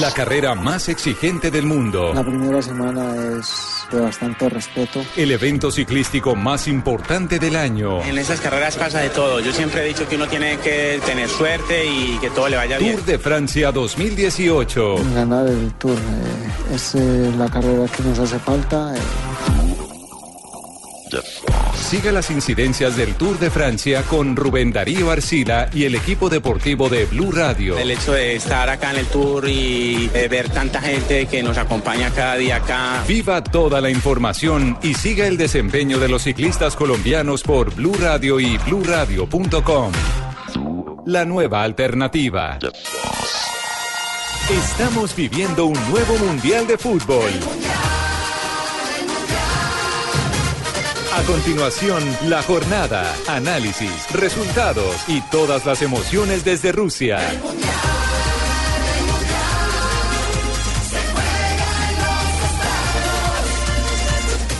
La carrera más exigente del mundo. La primera semana es de bastante respeto. El evento ciclístico más importante del año. En esas carreras pasa de todo. Yo siempre he dicho que uno tiene que tener suerte y que todo le vaya bien. Tour de Francia 2018. Ganar el Tour eh, es eh, la carrera que nos hace falta. eh. Siga las incidencias del Tour de Francia con Rubén Darío Arcila y el equipo deportivo de Blue Radio. El hecho de estar acá en el Tour y de ver tanta gente que nos acompaña cada día acá. Viva toda la información y siga el desempeño de los ciclistas colombianos por Blue Radio y bluradio.com. La nueva alternativa. Estamos viviendo un nuevo Mundial de Fútbol. A continuación, la jornada, análisis, resultados y todas las emociones desde Rusia.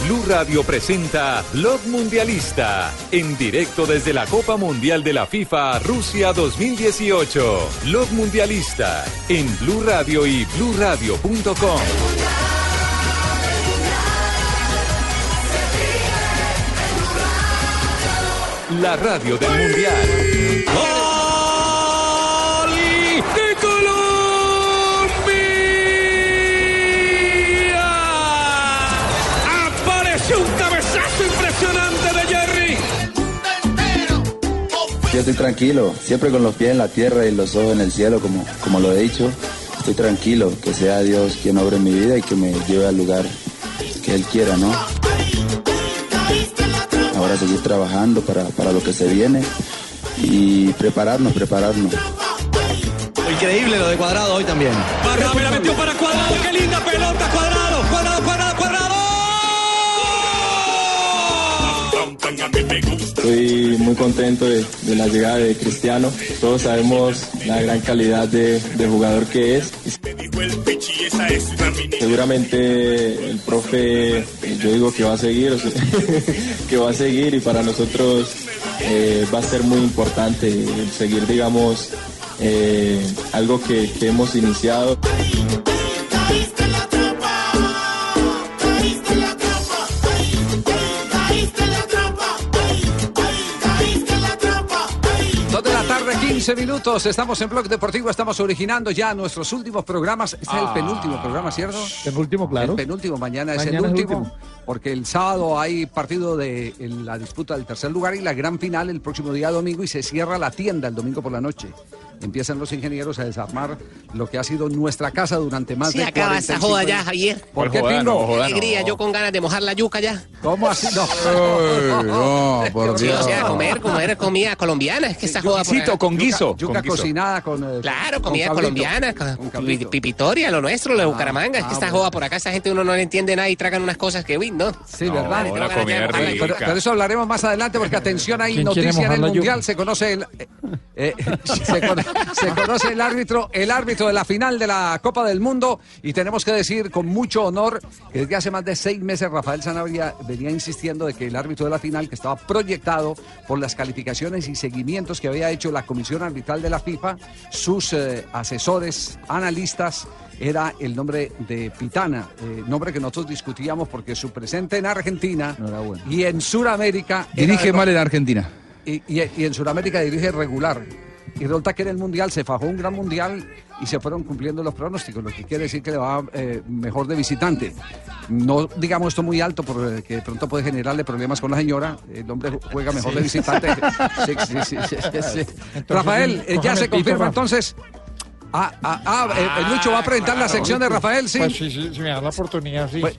Blue Radio presenta Blog Mundialista, en directo desde la Copa Mundial de la FIFA Rusia 2018. Blog Mundialista, en Blue Radio y bluradio.com. La radio del Mundial. de Colombia. Apareció un cabezazo impresionante de Jerry. Yo estoy tranquilo, siempre con los pies en la tierra y los ojos en el cielo, como, como lo he dicho. Estoy tranquilo, que sea Dios quien obre mi vida y que me lleve al lugar que Él quiera, ¿no? Ahora seguir trabajando para, para lo que se viene y prepararnos, prepararnos. Increíble lo de Cuadrado hoy también. Barra me la metió para Cuadrado. Qué linda pelota. Cuadrado, cuadrado, cuadrado, cuadrado. Estoy muy contento de, de la llegada de Cristiano. Todos sabemos la gran calidad de, de jugador que es. Seguramente el profe, eh, yo digo que va a seguir, que va a seguir y para nosotros eh, va a ser muy importante seguir, digamos, eh, algo que hemos iniciado. 15 minutos. Estamos en Blog Deportivo. Estamos originando ya nuestros últimos programas. Este es el Ah. penúltimo programa, ¿cierto? Penúltimo, claro. El penúltimo. Mañana, es el el último. último. Porque el sábado hay partido de la disputa del tercer lugar y la gran final el próximo día domingo y se cierra la tienda el domingo por la noche. Empiezan los ingenieros a desarmar lo que ha sido nuestra casa durante más Se de acaba esa 45 joda ya. Javier. ¿Por qué, Pingo? Alegría, yo con ganas de mojar la yuca ya. ¿Cómo así? No. no, por Sí, o Dios. sea, comer, comer comida colombiana. Es que esa joda por acá. Yuca, yuca cocinada con. eh, Claro, con comida colombiana, con pi- pipitoria, lo nuestro, lo de Bucaramanga. es que ah, esta bueno. joda por acá, esa gente uno no le entiende nada y tragan unas cosas que, uy, no. Sí, ¿verdad? La. Pero, pero eso hablaremos más adelante porque atención hay ¿Quién quiere noticia en el la mundial se conoce el eh, eh, se, cono- se conoce el árbitro el árbitro de la final de la Copa del Mundo y tenemos que decir con mucho honor que desde hace más de seis meses Rafael Sanabria venía insistiendo de que el árbitro de la final que estaba proyectado por las calificaciones y seguimientos que había hecho la comisión arbitral de la FIFA sus eh, asesores analistas era el nombre de Pitana, eh, nombre que nosotros discutíamos porque su presente en Argentina y en Sudamérica... Dirige mal en Argentina. y, y- y en Sudamérica dirige regular. Y resulta que en el Mundial se fajó un gran Mundial y se fueron cumpliendo los pronósticos, lo que quiere decir que le va eh, mejor de visitante. No digamos esto muy alto porque de pronto puede generarle problemas con la señora. El hombre juega mejor Sí. de visitante. Sí, sí. Entonces, Rafael, eh, ya se confirma entonces. Ah, ah, ah, eh, el Lucho va a presentar la sección de Rafael, sí. Pues sí, sí, si me da la oportunidad, sí. Pues,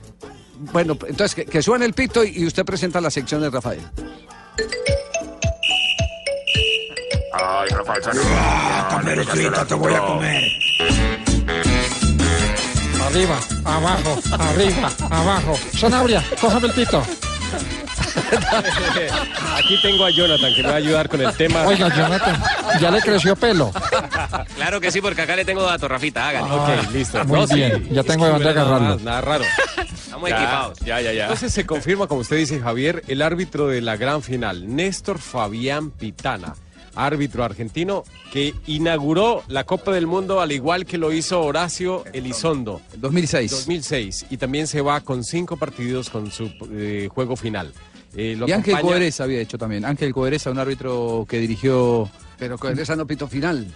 Bueno, entonces que, que suene el pito y, y usted presenta la sección de Rafael. Ay, Rafael Caperucita, te voy a comer. Arriba, abajo, arriba, abajo. Sanabria, cójame el pito. Aquí tengo a Jonathan que me va a ayudar con el tema. Oiga, Jonathan, ya le creció pelo. Claro que sí, porque acá le tengo dato, Rafita, hágale. Ok, listo. muy No, sí, bien, ya tengo de dónde agarrarlo. Nada raro. Estamos Ya, equipados. Ya, ya, ya. Entonces se confirma, como usted dice, Javier, el árbitro de la gran final, Néstor Fabián Pitana. Árbitro argentino que inauguró la Copa del Mundo al igual que lo hizo Horacio Elizondo. 2006. 2006. Y también se va con cinco partidos con su eh, juego final. Eh, lo Y Ángel acompaña- Coereza había hecho también. Ángel Coereza, un árbitro que dirigió. Pero Coereza no pitó final.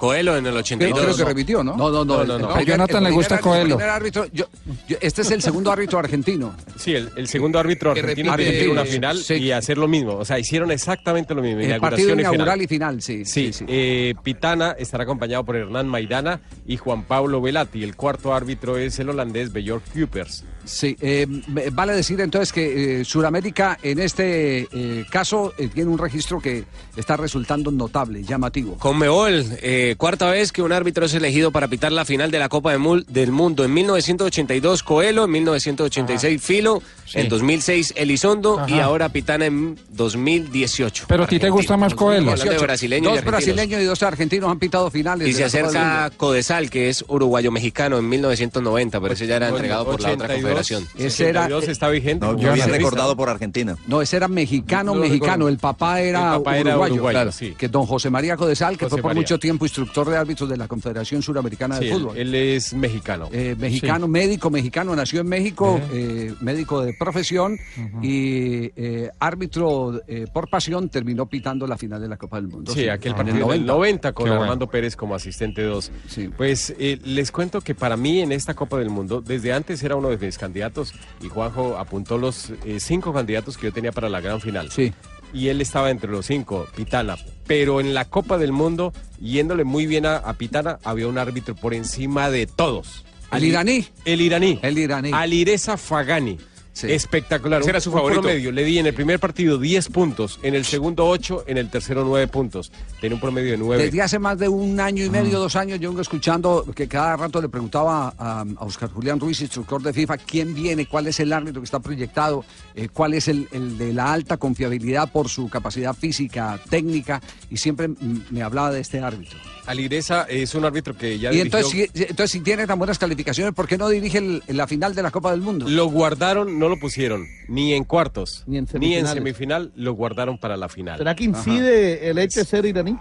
Coelho en el 82. Creo que repitió, ¿no? No, no, no. No, no, no. A Jonathan le gusta Coelho. árbitro, yo- yo- este es el segundo árbitro argentino. Sí, el, el segundo árbitro Que argentino repite- que dirigir una sí, final sí. y hacer lo mismo. O sea, hicieron exactamente lo mismo. El inauguración partido y inaugural final. y final, sí. Sí, eh, Pitana estará acompañado por Hernán Maidana y Juan Pablo Velati. El cuarto árbitro es el holandés Björk Kupers. Sí, eh, me- vale decir entonces que eh, Sudamérica en este eh, caso eh, tiene un registro que está resultando notable, llamativo. Conmebol, eh, cuarta vez que un árbitro es elegido para pitar la final de la Copa de Mul- del Mundo. En 1982 Coelho, en 1986 Filo, en 2006 Elizondo y Ajá. ahora Pitana en 2018. Pero a ti te gusta más Coelho. De brasileños Dos brasileños y dos argentinos han pitado finales. Y se acerca. Codesal, que es uruguayo-mexicano en 1990, pero ese ya era entregado por la otra 82, Ese era- 82 está vigente. No, yo reservista. recordado por Argentina. No, ese era mexicano, mexicano. El papá era, El papá era uruguayo, uruguayo, claro. sí. Que don José María Codesal, que José fue por María. mucho tiempo instructor de árbitros de la Confederación Suramericana Sí, de Fútbol. él es mexicano. Eh, mexicano, médico mexicano, nació en México, eh, médico de profesión y eh, árbitro eh, por pasión, terminó pitando la final de la Copa del Mundo. Sí, aquel en partido el del 90 con bueno. Armando Pérez como asistente 2. Sí. Pues eh, les cuento que para mí en esta Copa del Mundo, desde antes era uno de mis candidatos y Juanjo apuntó los eh, cinco candidatos que yo tenía para la gran final. Sí. Y él estaba entre los cinco, Pitana. Pero en la Copa del Mundo, yéndole muy bien a, a Pitana, había un árbitro por encima de todos. ¿El iraní? El iraní. El iraní. Alireza Fagani. Espectacular. Ese era su un favorito. promedio. Le di en el primer partido 10 puntos, en el segundo 8, en el tercero 9 puntos. Tiene un promedio de 9. Desde hace más de un año y medio, dos años, yo vengo escuchando que cada rato le preguntaba a, a Oscar Julián Ruiz, instructor de FIFA, quién viene, cuál es el árbitro que está proyectado, eh, cuál es el, el de la alta confiabilidad por su capacidad física, técnica, y siempre mm, me hablaba de este árbitro. Alireza es un árbitro que ya y dirigió- entonces si, entonces, si tiene tan buenas calificaciones, ¿por qué no dirige el- la final de la Copa del Mundo? Lo guardaron, no lo pusieron, ni en cuartos, Ni en ni en semifinal, lo guardaron para la final. ¿Será que incide el hecho de ser iraní?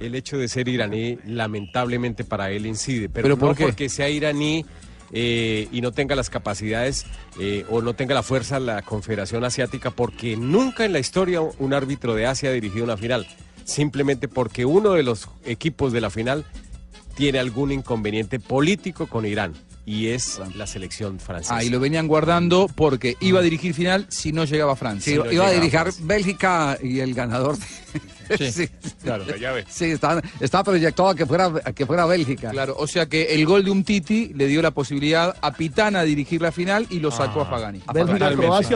El hecho de ser iraní, lamentablemente para él incide, pero, ¿Pero por no qué? porque sea iraní eh, y no tenga las capacidades eh, o no tenga la fuerza la Confederación Asiática, porque nunca en la historia un árbitro de Asia ha dirigido una final, simplemente porque uno de los equipos de la final tiene algún inconveniente político con Irán y es la selección francesa. Ah, y lo venían guardando porque iba a dirigir final si no llegaba Francia. Sí, iba a dirigir Bélgica y el ganador. Sí, claro, ya ves. Sí, estaba, estaba proyectado a que fuera, a que fuera Bélgica. Claro, o sea que el gol de un Titi le dio la posibilidad a Pitana a dirigir la final y lo sacó a Fagani. Totalmente.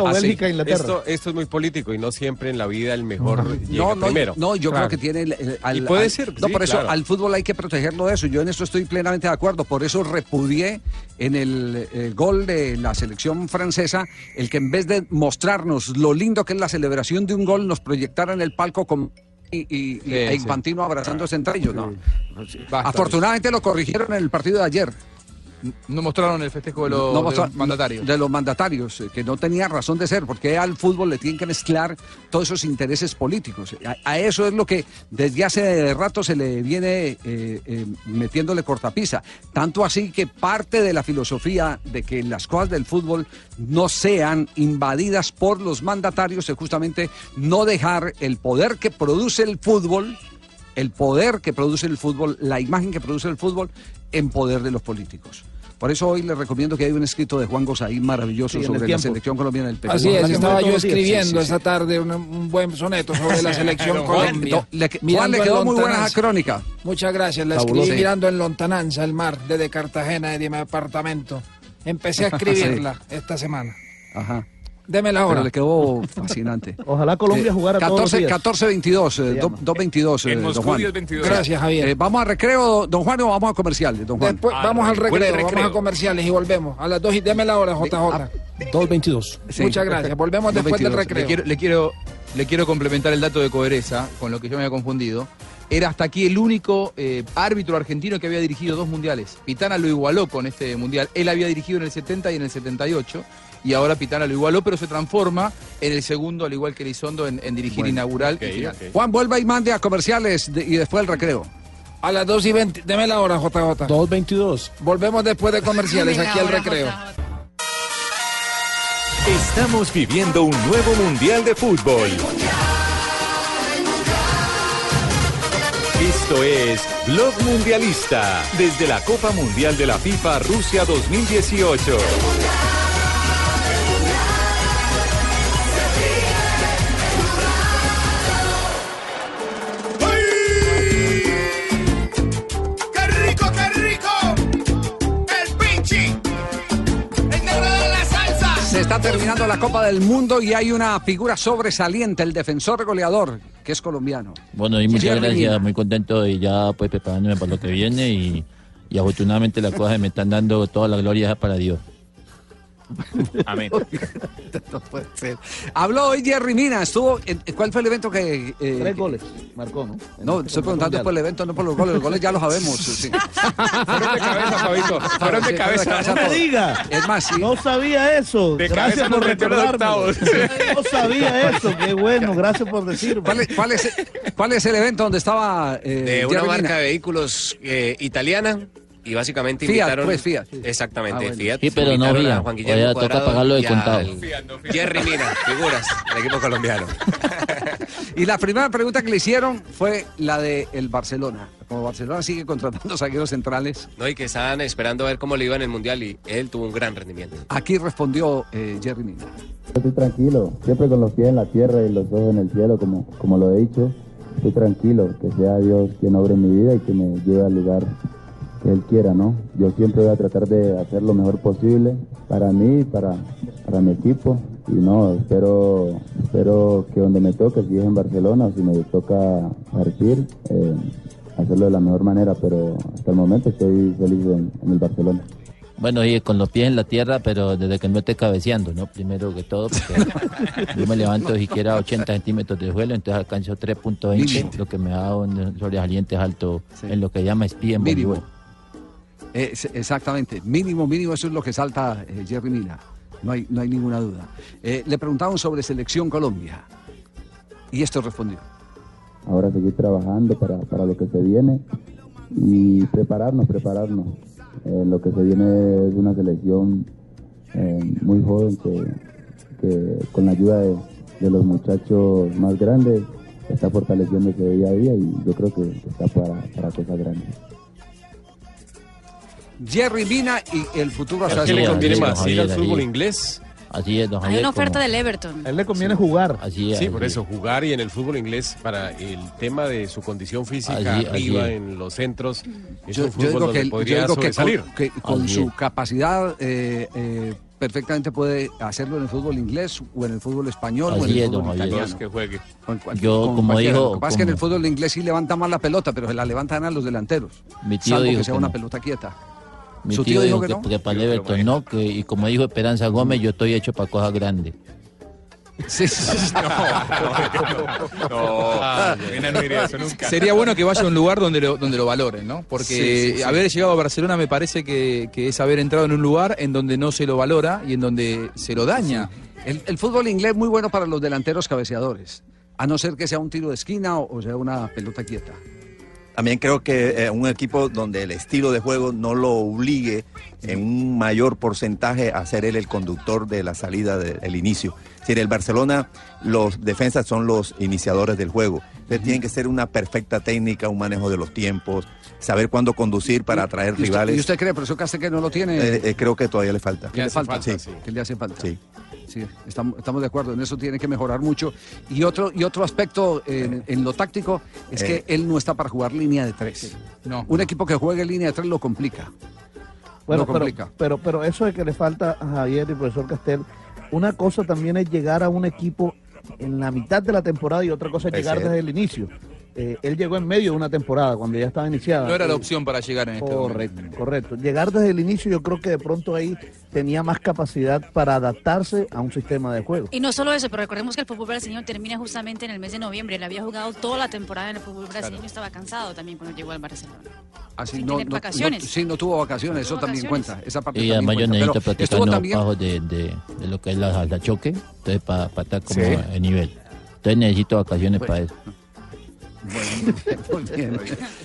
Así. Inglaterra. Esto, esto es muy político y no siempre en la vida el mejor llega No, primero. no, yo creo que tiene. el- el- al- Y puede al- ser, No, sí, por eso claro. al fútbol hay que protegerlo de eso. Yo en esto estoy plenamente de acuerdo. Por eso repudié en el, eh, gol de la selección francesa el que en vez de mostrarnos lo lindo que es la celebración de un gol, nos proyectara en el palco con. Y, y, y- e. Infantino abrazándose entre ellos, ¿no? Afortunadamente lo corrigieron en el partido de ayer. No mostraron el festejo de los, No de mostra- los mandatarios. De los mandatarios, eh, que no tenía razón de ser, porque al fútbol le tienen que mezclar todos esos intereses políticos. A, a eso es lo que desde hace rato se le viene eh, eh, metiéndole cortapisa. Tanto así que parte de la filosofía de que las cosas del fútbol no sean invadidas por los mandatarios es justamente no dejar el poder que produce el fútbol el poder que produce el fútbol, la imagen que produce el fútbol, en poder de los políticos. Por eso hoy les recomiendo que hay un escrito de Juan Gosaín maravilloso Sí, sobre la selección colombiana del Perú. Así es, estaba yo escribiendo Sí, sí, sí. esta tarde un, un buen soneto sobre la selección Don Juan, le- Juan, Mirando le quedó muy buena esa crónica. Muchas gracias, la escribí mirando en lontananza el mar desde Cartagena, de mi apartamento. Empecé a escribirla esta semana. Ajá. Démela Pero ahora. le quedó fascinante. Ojalá Colombia Eh, jugara todos los 14, días. 14-22, eh, Se do- llama. 2-22, eh, En don Moscú Juan. 10-22. Gracias, Javier. Eh, ¿Vamos a recreo, don Juan, o vamos a comerciales, don Juan? Después vamos al recreo, Buen vamos recreo. a comerciales y volvemos. A las dos y démela ahora, JJ. 2.22. Sí. Muchas gracias. Volvemos después del 2:22. recreo. Le quiero, le, quiero, le quiero complementar el dato de Coereza, con lo que yo me había confundido. era hasta aquí el único eh, árbitro argentino que había dirigido dos mundiales. Pitana lo igualó con este mundial. Él había dirigido en el 70 y en el 78. Y ahora Pitana lo igualó, pero se transforma en el segundo, al igual que Elizondo, en, en dirigir Bueno, inaugural y final. Juan, vuelva y mande a comerciales de- y después el recreo. A las 2 y 20, deme la hora, JJ. 2.22. Volvemos después de comerciales aquí al recreo. Estamos viviendo un nuevo Mundial de Fútbol. Esto es Blog Mundialista desde la Copa Mundial de la FIFA Rusia 2018. Está terminando la Copa del Mundo y hay una figura sobresaliente, el defensor goleador, que es colombiano. Bueno, y muchas Jerry gracias, muy contento y ya pues preparándome para lo que viene y, y afortunadamente las cosas me están dando toda la gloria para Dios. Amén. No puede ser. Habló hoy Jerry Mina, estuvo. en- ¿Cuál fue el evento que.? eh, Tres goles, marcó, ¿no? No, estoy preguntando por el evento, no por los goles. Los goles ya los sabemos. sí. Fueron de cabeza, Fabito, fueron de cabeza. No me diga. Es más, sí. No sabía eso. De gracias por recordarme. No sabía eso. Qué bueno, gracias por decirme. ¿Cuál es, cuál es- cuál es el evento donde estaba eh, de una Jerry marca Mina? de vehículos eh, italiana y básicamente Fiat, invitaron pues, Fiat. exactamente Ah, bueno. Fiat Sí, pero no invitaron a Fiat. Juan O Guillermo ya toca pagarlo de contado. Jerry Mina figuras del equipo colombiano Y la primera pregunta que le hicieron fue la de el Barcelona. Como Barcelona sigue contratando zagueros centrales, no y que estaban esperando a ver cómo le iba en el mundial y él tuvo un gran rendimiento aquí respondió eh, Jerry Mina. Estoy tranquilo, siempre con los pies en la tierra y los ojos en el cielo, como, como lo he dicho. Estoy tranquilo, que sea Dios quien obre mi vida y que me lleve al lugar que Él quiera, ¿no? Yo siempre voy a tratar de hacer lo mejor posible para mí, para, para mi equipo. Y no, espero, espero que donde me toque, si es en Barcelona o si me toca partir, eh, hacerlo de la mejor manera. Pero hasta el momento estoy feliz en- en el Barcelona. Bueno, y con los pies en la tierra, pero desde que no esté cabeceando, ¿no? Primero que todo, porque yo me levanto siquiera 80 centímetros de suelo, entonces alcanzo 3.20, lo que me da un sobresaliente alto en lo que llama espía en voleibol. Exactamente, mínimo, mínimo, eso es lo que salta eh, Jerry Mina. No hay, no hay ninguna duda. Eh, le preguntaban sobre Selección Colombia. Y esto respondió. ahora seguir trabajando para, para lo que se viene y prepararnos, prepararnos. Eh, lo que se viene es una selección muy joven que, que con la ayuda de, de los muchachos más grandes está fortaleciéndose día a día y yo creo que está para, para cosas grandes. Jerry Mina y el futuro ¿A hasta qué le conviene más? ¿Ir al fútbol inglés? Así es, don Hay Javier. una oferta como- del Everton. A él le conviene jugar. Así es. Sí, por así eso, jugar y en el fútbol inglés para el tema de su condición física arriba en los centros. Es Yo, un yo fútbol digo donde que, yo podría digo que sobresalir. con, que con Así su es. capacidad eh, eh, perfectamente puede hacerlo en el fútbol inglés o en el fútbol español o en Así el es, fútbol italiano. Que juegue. Yo, con como dijo- Lo que pasa es que en el fútbol inglés sí levanta más la pelota, pero se la levantan a los delanteros. Mi tío salvo dijo que sea una no. pelota quieta. Mi Su tío, tío dijo dijo que que, no. que para Everton no, que, y como dijo Esperanza Gómez, yo estoy hecho para cosas grandes. Sí, sí, sí. Sería bueno que vaya a un lugar donde lo, donde lo valoren, ¿no? Porque Sí, sí, sí. haber llegado a Barcelona me parece que, que es haber entrado en un lugar en donde no se lo valora y en donde se lo daña. El, el fútbol inglés es muy bueno para los delanteros cabeceadores, a no ser que sea un tiro de esquina o, o sea una pelota quieta. También creo que eh, un equipo donde el estilo de juego no lo obligue en un mayor porcentaje a ser él el conductor de la salida del inicio. Es decir, el Barcelona, los defensas son los iniciadores del juego. Entonces tienen que ser una perfecta técnica, un manejo de los tiempos, saber cuándo conducir para atraer ¿Y usted, rivales. y usted cree, profesor Castel, que no lo tiene? Eh, eh, creo que todavía le falta. ¿Qué le falta? Sí. ¿Qué le hace falta? Sí. Sí, estamos, estamos de acuerdo, en eso tiene que mejorar mucho. Y otro, y otro aspecto en, en lo táctico es Eh. que él no está para jugar línea de tres. No. Un equipo que juegue línea de tres lo complica. Bueno, lo pero, complica. pero, pero eso de que le falta a Javier y profesor Castel, una cosa también es llegar a un equipo en la mitad de la temporada y otra cosa es Es llegar cierto. desde el inicio. Eh, él llegó en medio de una temporada, cuando ya estaba iniciada. No era la Eh, opción para llegar en este Correcto, momento. correcto. Llegar desde el inicio yo creo que de pronto ahí tenía más capacidad para adaptarse a un sistema de juego. Y no solo eso, pero recordemos que el fútbol brasileño termina justamente en el mes de noviembre. Él había jugado toda la temporada en el fútbol brasileño y estaba cansado también cuando llegó al Barcelona. Así, Sin no, tener no- vacaciones. no- sí, no tuvo vacaciones, eso también cuenta. Esa parte Y también además yo necesito practicar estuvo nuevos también bajos de, de, de lo que es la, la choque, entonces para estar como Sí. en nivel. Entonces necesito vacaciones para eso. Muy bien.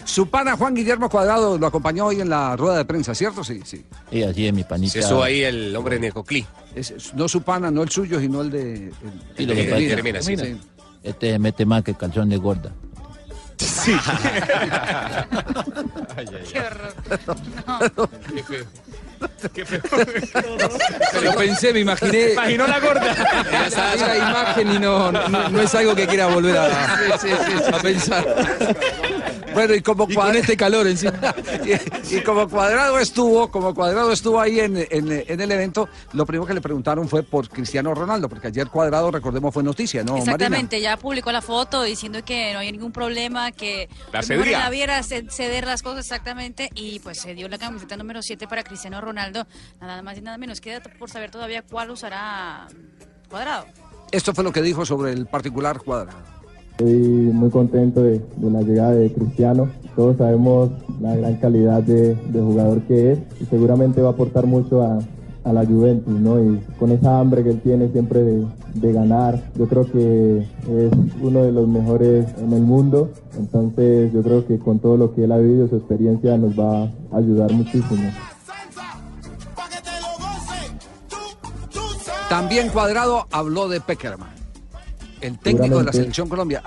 Su pana Juan Guillermo Cuadrado lo acompañó hoy en la rueda de prensa, ¿cierto? Sí, sí. Y así es mi panita. Se ahí el hombre de Necoclí. Es- no su pana, no el suyo, sino el de. el- Sí, el lo de que pasa- Jeremina, sí, sí. Este mete más que calzón de gorda. Sí. Qué horror. Feo. Qué feo. Lo pensé, me imaginé. Imaginó la gorda. Esa esa imagen y no, no, no es algo que quiera volver a, a pensar. Bueno, y como con este calor encima. y, y como Cuadrado estuvo, como Cuadrado estuvo ahí en, en- en el evento, lo primero que le preguntaron fue por Cristiano Ronaldo, porque ayer Cuadrado, recordemos, fue noticia, ¿no, Marina? Exactamente, ya publicó la foto diciendo que no había ningún problema, que La la vida era ce- ceder las cosas exactamente y pues se dio la camiseta número 7 para Cristiano Ronaldo, nada más y nada menos. Queda por saber todavía cuál usará Cuadrado. Esto fue lo que dijo sobre el particular Cuadrado. Estoy muy contento de, de la llegada de Cristiano. Todos sabemos la gran calidad de, de jugador que es y seguramente va a aportar mucho a, a la Juventus, ¿no? Y con esa hambre que él tiene siempre de, de ganar, yo creo que es uno de los mejores en el mundo. Entonces yo creo que con todo lo que él ha vivido, su experiencia nos va a ayudar muchísimo. También Cuadrado habló de Peckerman. El técnico de la selección Colombia.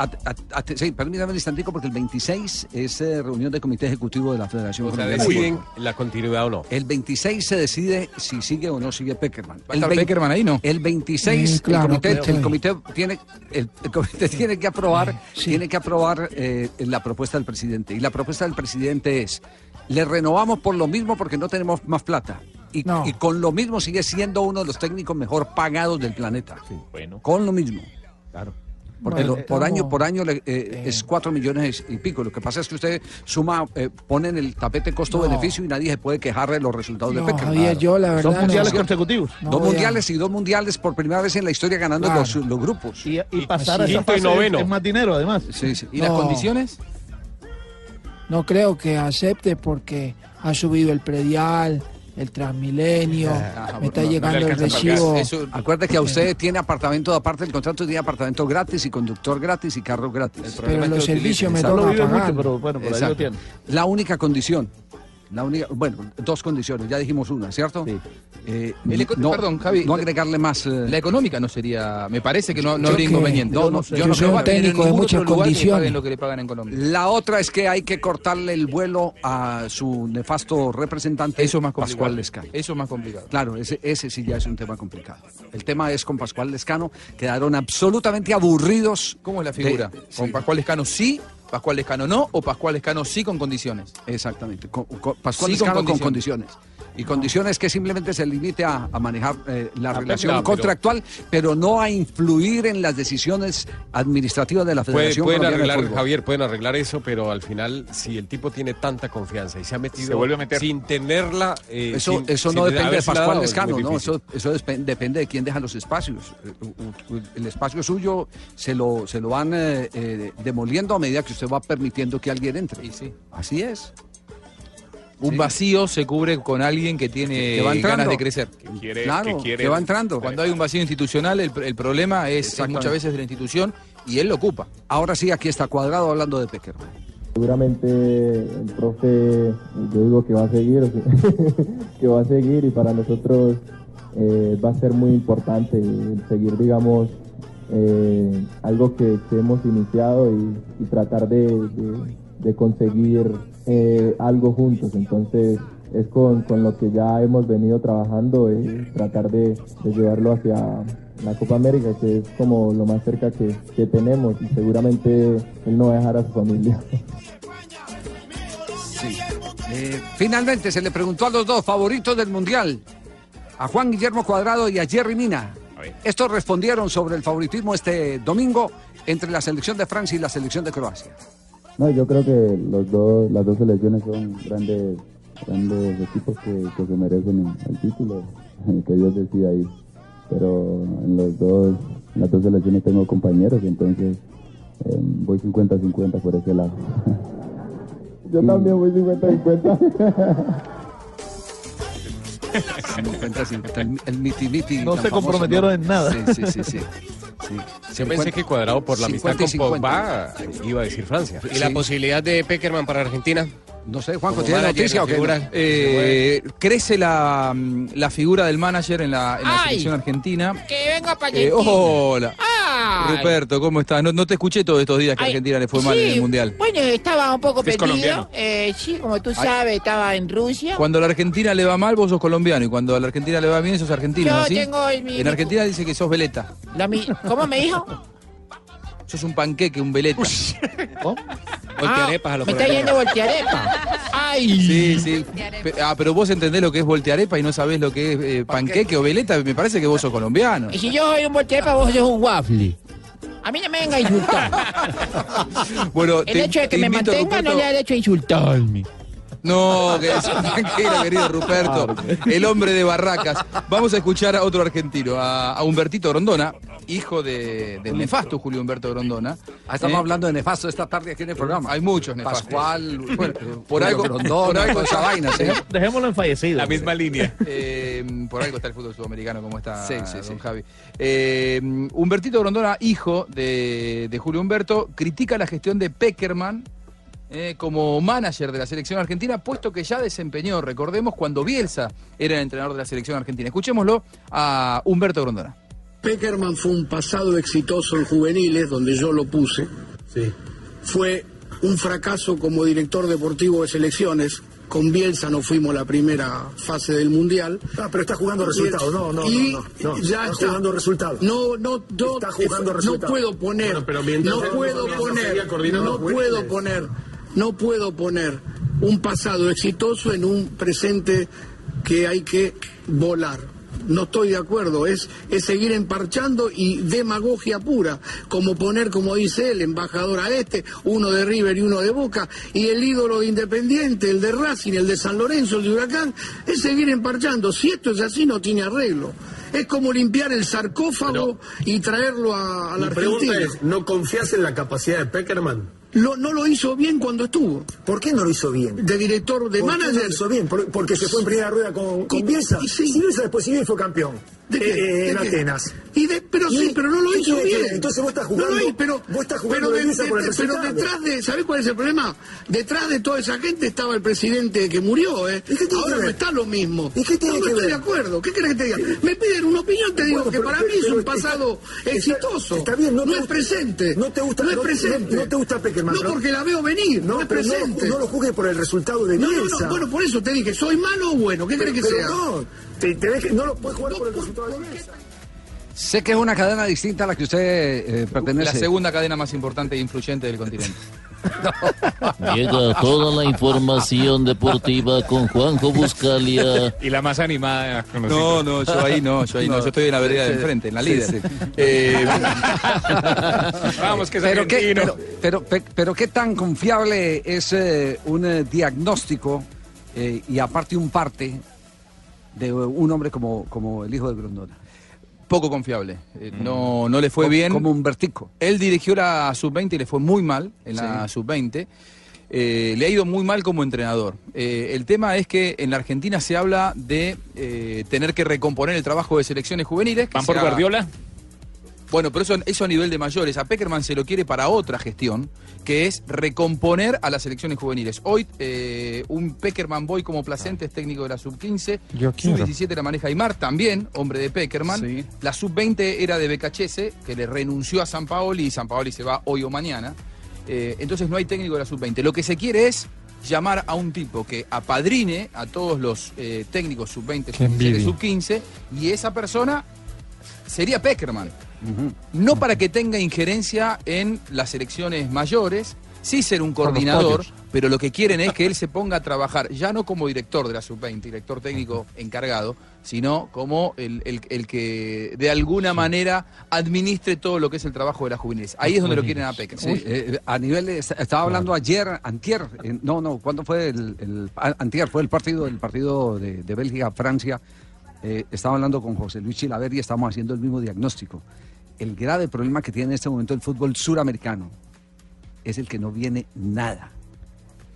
Sí, permítame un instantico porque el 26 es eh, reunión del comité ejecutivo de la Federación O sea, Colombiana de deciden la continuidad o no. El 26 se decide si sigue o no sigue Peckerman. ¿Va a estar Peckerman ahí, no? El 26 Sí, claro, el, comité, el tiene el, el comité tiene que aprobar tiene que aprobar eh, la propuesta del presidente y la propuesta del presidente es le renovamos por lo mismo porque no tenemos más plata y, y con lo mismo sigue siendo uno de los técnicos mejor pagados del planeta. Bueno. Con lo mismo. Claro. Porque Bueno, lo- por año por año le- eh, es cuatro millones y pico. Lo que pasa es que usted suma, eh, pone en el tapete costo-beneficio y nadie se puede quejar de los resultados No, de Peckerman. Javier, yo la verdad Dos mundiales no- consecutivos. no dos mundiales y dos mundiales por primera vez en la historia ganando Claro. los, los grupos. Y, y pasar a Sí. esa Quinto y fase es- noveno. es más dinero, además. Sí, sí. ¿Y las condiciones? No creo que acepte porque ha subido el predial, el Transmilenio, me está llegando el recibo. Acuerde que a usted tiene apartamento, aparte del contrato, tiene apartamento gratis y conductor gratis y carro gratis. Pero los servicios me tocan pagar. Exacto. La única condición, la única, bueno, dos condiciones, ya dijimos una, ¿cierto? Eh, El eco- no, perdón, Javi. No agregarle más. eh, La económica no sería. Me parece que no, no habría que- inconveniente. no, no yo Yo no soy creo un técnico de muchas condiciones. lo que le pagan en Colombia. La otra es que hay que cortarle el vuelo a su nefasto representante, Eso es más complicado. Pascual Lescano. Eso es más complicado. Claro, ese, ese sí ya es un tema complicado. El tema es con Pascual Lescano, quedaron absolutamente aburridos. ¿Cómo es la figura? de- ¿Con sí. Pascual Escano sí, Pascual Escano no o Pascual Escano sí con condiciones? Exactamente. Con- con- Pascual Sí, con Lescano con condiciones. condiciones. Y condiciones que simplemente se limite a, a manejar eh, la Ah, relación pero- contractual, pero no a influir en las decisiones administrativas de la Puede- Federación pueden arreglar. Javier, pueden arreglar eso, pero al final, si el tipo tiene tanta confianza y se ha metido Se vuelve a meter. sin tenerla. eh, Eso, sin- eso sin no depende de Pascual dado, es Lescano, ¿no? Eso, eso depende de quién deja los espacios. Eh, El espacio suyo se lo, se lo van eh, eh, demoliendo a medida que usted va permitiendo que alguien entre. Así es. Un Sí. vacío se cubre con alguien que tiene Que va entrando. ganas de crecer. quiere- Claro, que quiere- que va entrando. Cuando hay un vacío institucional, el, el problema es, muchas veces de la institución y él lo ocupa. Ahora sí, aquí está Cuadrado hablando de Peckerman. Seguramente el profe, yo digo que va a seguir, que va a seguir y para nosotros eh, va a ser muy importante seguir, digamos, eh, algo que, que hemos iniciado y, y tratar de, de- de conseguir eh, algo juntos. Entonces es con, con lo que ya hemos venido trabajando, eh, tratar de, de llevarlo hacia la Copa América, que es como lo más cerca que, que tenemos y seguramente él no va a dejar a su familia. Sí. Eh, finalmente se le preguntó a los dos favoritos del Mundial, a Juan Guillermo Cuadrado y a Jerry Mina. Estos respondieron sobre el favoritismo este domingo entre la selección de Francia y la selección de Croacia. No, yo creo que los dos, las dos selecciones son grandes, grandes equipos que, que se merecen el título, que Dios decida ahí. Pero en los dos, en las dos selecciones tengo compañeros, entonces eh, voy 50-50 por ese lado. yo también voy 50-50. 50-50, el, el miti miti No se famoso, comprometieron ¿no? en nada. Sí, sí, sí. sí. Sí. Yo pensé que Cuadrado por la amistad 50 con 50. Pogba iba a decir Francia. ¿Y la posibilidad de Peckerman para Argentina? No sé, Juanjo, ¿tiene noticia o qué? figura. Eh, crece la, la figura del manager en la, en la Ay. selección argentina. Que venga para Eh, hola. Ay. Ruperto, ¿cómo estás? No, no te escuché todos estos días que a Ay, Argentina le fue mal en el Mundial. Bueno, estaba un poco perdido. colombiano. Eh, sí, como tú sabes, estaba en Rusia. Cuando a la Argentina le va mal, vos sos colombiano. Y cuando a la Argentina le va bien, sos argentino, Yo ¿así? tengo el- mi- En Argentina dice que sos veleta. La mi- ¿Cómo me dijo? Sos un panqueque, un veleta. Voltearepas a los Me está yendo voltearepa. Ay. Sí, sí. Ah, pero vos entendés lo que es voltearepa y no sabés lo que es eh, panqueque o veleta. Me parece que vos sos colombiano. Y si yo soy un voltearepa, vos sos un waffle. A mí no me venga a insultar. Bueno, El te- hecho de que me mantenga no le da derecho a insultarme. No, que tranquilo, querido Ruperto, el hombre de Barracas. Vamos a escuchar a otro argentino, a, a Humbertito Grondona, hijo de, del nefasto Julio Humberto Grondona. Ah, estamos Eh, hablando de nefasto esta tarde aquí en el programa. Hay muchos nefastos. Pascual, Bueno, por algo, Grondona, por algo esa vaina, sí. Dejémoslo en fallecido. La misma línea. Eh, por algo está el fútbol sudamericano como está Sí, sí, don sí. Javi. Eh, Humbertito Grondona, hijo de, de Julio Humberto, critica la gestión de Peckerman eh, como manager de la selección argentina, puesto que ya desempeñó, recordemos, cuando Bielsa era el entrenador de la selección argentina. Escuchémoslo a Humberto Grondona. Peckerman fue un pasado exitoso en juveniles, donde yo lo puse. Fue un fracaso como director deportivo de selecciones. Con Bielsa no fuimos la primera fase del Mundial. Ah, pero está jugando resultados. No, no, y no, no, no. ya Está está. jugando resultados. No, no, no, Está jugando no resultados. puedo poner, Bueno, pero mientras no puedo no poner, no puedo poner, no puedo poner un pasado exitoso en un presente que hay que volar. No estoy de acuerdo, es, es seguir emparchando y demagogia pura, como poner, como dice él, embajador a este, uno de River y uno de Boca, y el ídolo de Independiente, el de Racing, el de San Lorenzo, el de Huracán, es seguir emparchando. Si esto es así, no tiene arreglo. Es como limpiar el sarcófago y traerlo a, a la Mi pregunta Argentina. es, ¿no confías en la capacidad de Peckerman? Lo- no lo hizo bien cuando estuvo. ¿Por qué no lo hizo bien? De director, de ¿Por qué manager. no lo hizo bien? Por- porque se fue en primera rueda con, con Y- Bielsa. y sí. Si Bielsa después siguió y fue campeón. Eh, eh, ¿De en? Atenas. Y de- pero ¿Y sí, pero no lo hizo bien. Entonces vos estás No lo jugando- pero, vos estás jugando pero, de Bielsa por el pero detrás de, ¿sabés cuál es el problema? Detrás de toda esa gente estaba el presidente que murió, ¿eh? ¿Y qué tiene Ahora no está lo mismo. ¿Y qué tiene no, no que estoy ver? de acuerdo. ¿Qué querés que te diga? Me piden una opinión, te digo Bueno, que pero- para mí es un pasado está- exitoso. está bien, no te es presente. no te gusta- no es no- presente. no- no te gusta Peckerman, No porque la veo venir, no, es presente. No, lo juzgues por el resultado de No, no, Bielsa. no, bueno, por eso te dije, ¿soy malo o bueno? ¿Qué crees que sea? No, te, no lo puedes jugar por el resultado Bielsa. Sé que es una cadena distinta a la que usted eh, pertenece. La segunda cadena más importante e influyente del continente. Llega toda la información deportiva con Juanjo Buscalia. Y la más animada. No, no, yo ahí no, yo ahí no, yo estoy en la vereda de enfrente, en la Sí, líder. sí. Eh, Vamos, que es pero qué, pero, pero, pe- pero qué tan confiable es eh, un eh, diagnóstico eh, y aparte un parte de un hombre como, como el hijo de Grondona. poco confiable. Eh, no, no le fue Como- bien. Como un vertico. Él dirigió la sub-20 y le fue muy mal en la sub-20. Eh, le ha ido muy mal como entrenador. Eh, el tema es que en la Argentina se habla de eh, tener que recomponer el trabajo de selecciones juveniles. que ¿Van por Guardiola? Bueno, pero eso, eso a nivel de mayores. A Peckerman se lo quiere para otra gestión, que es recomponer a las selecciones juveniles. Hoy eh, un Peckerman Boy como placente es técnico de la sub-15. Yo quiero. Sub-17 la maneja Aymar, también, hombre de Peckerman. Sí. La sub-20 era de Becachese, que le renunció a San Paoli y San Paoli se va hoy o mañana. Eh, entonces no hay técnico de la sub-20. Lo que se quiere es llamar a un tipo que apadrine a todos los eh, técnicos sub-20, Qué envidia. sub-15, y esa persona sería Peckerman. No para que tenga injerencia en las elecciones mayores, sí ser un coordinador, pero lo que quieren es que él se ponga a trabajar, ya no como director de la sub-20, director técnico encargado, sino como el, el- el que de alguna manera administre todo lo que es el trabajo de las juveniles. Ahí es donde lo quieren a. Sí, eh, a nivel, est- estaba hablando ayer, antier, eh, no, no, ¿cuándo fue el, antier? Fue el partido, el partido de, de Bélgica-Francia. Eh, estaba hablando con José Luis Chilaver y estamos haciendo el mismo diagnóstico. El grave problema que tiene en este momento el fútbol suramericano es el que no viene nada.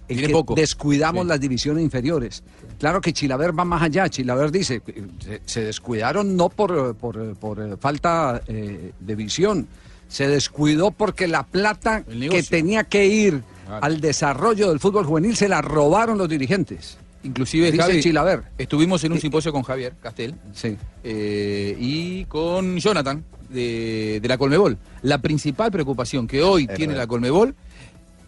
El que poco. descuidamos Sí. las divisiones inferiores. Claro que Chilaver va más allá. Chilaver dice, eh, se, se descuidaron no por, por, por, eh, falta eh, de visión, se descuidó porque la plata que tenía que ir Claro. al desarrollo del fútbol juvenil se la robaron los dirigentes. Inclusive, Dice Javi, Chilaver. estuvimos en un simposio con Javier Castel Sí. eh, y con Jonathan de, de la Colmebol. La principal preocupación que hoy Es tiene verdad. la Colmebol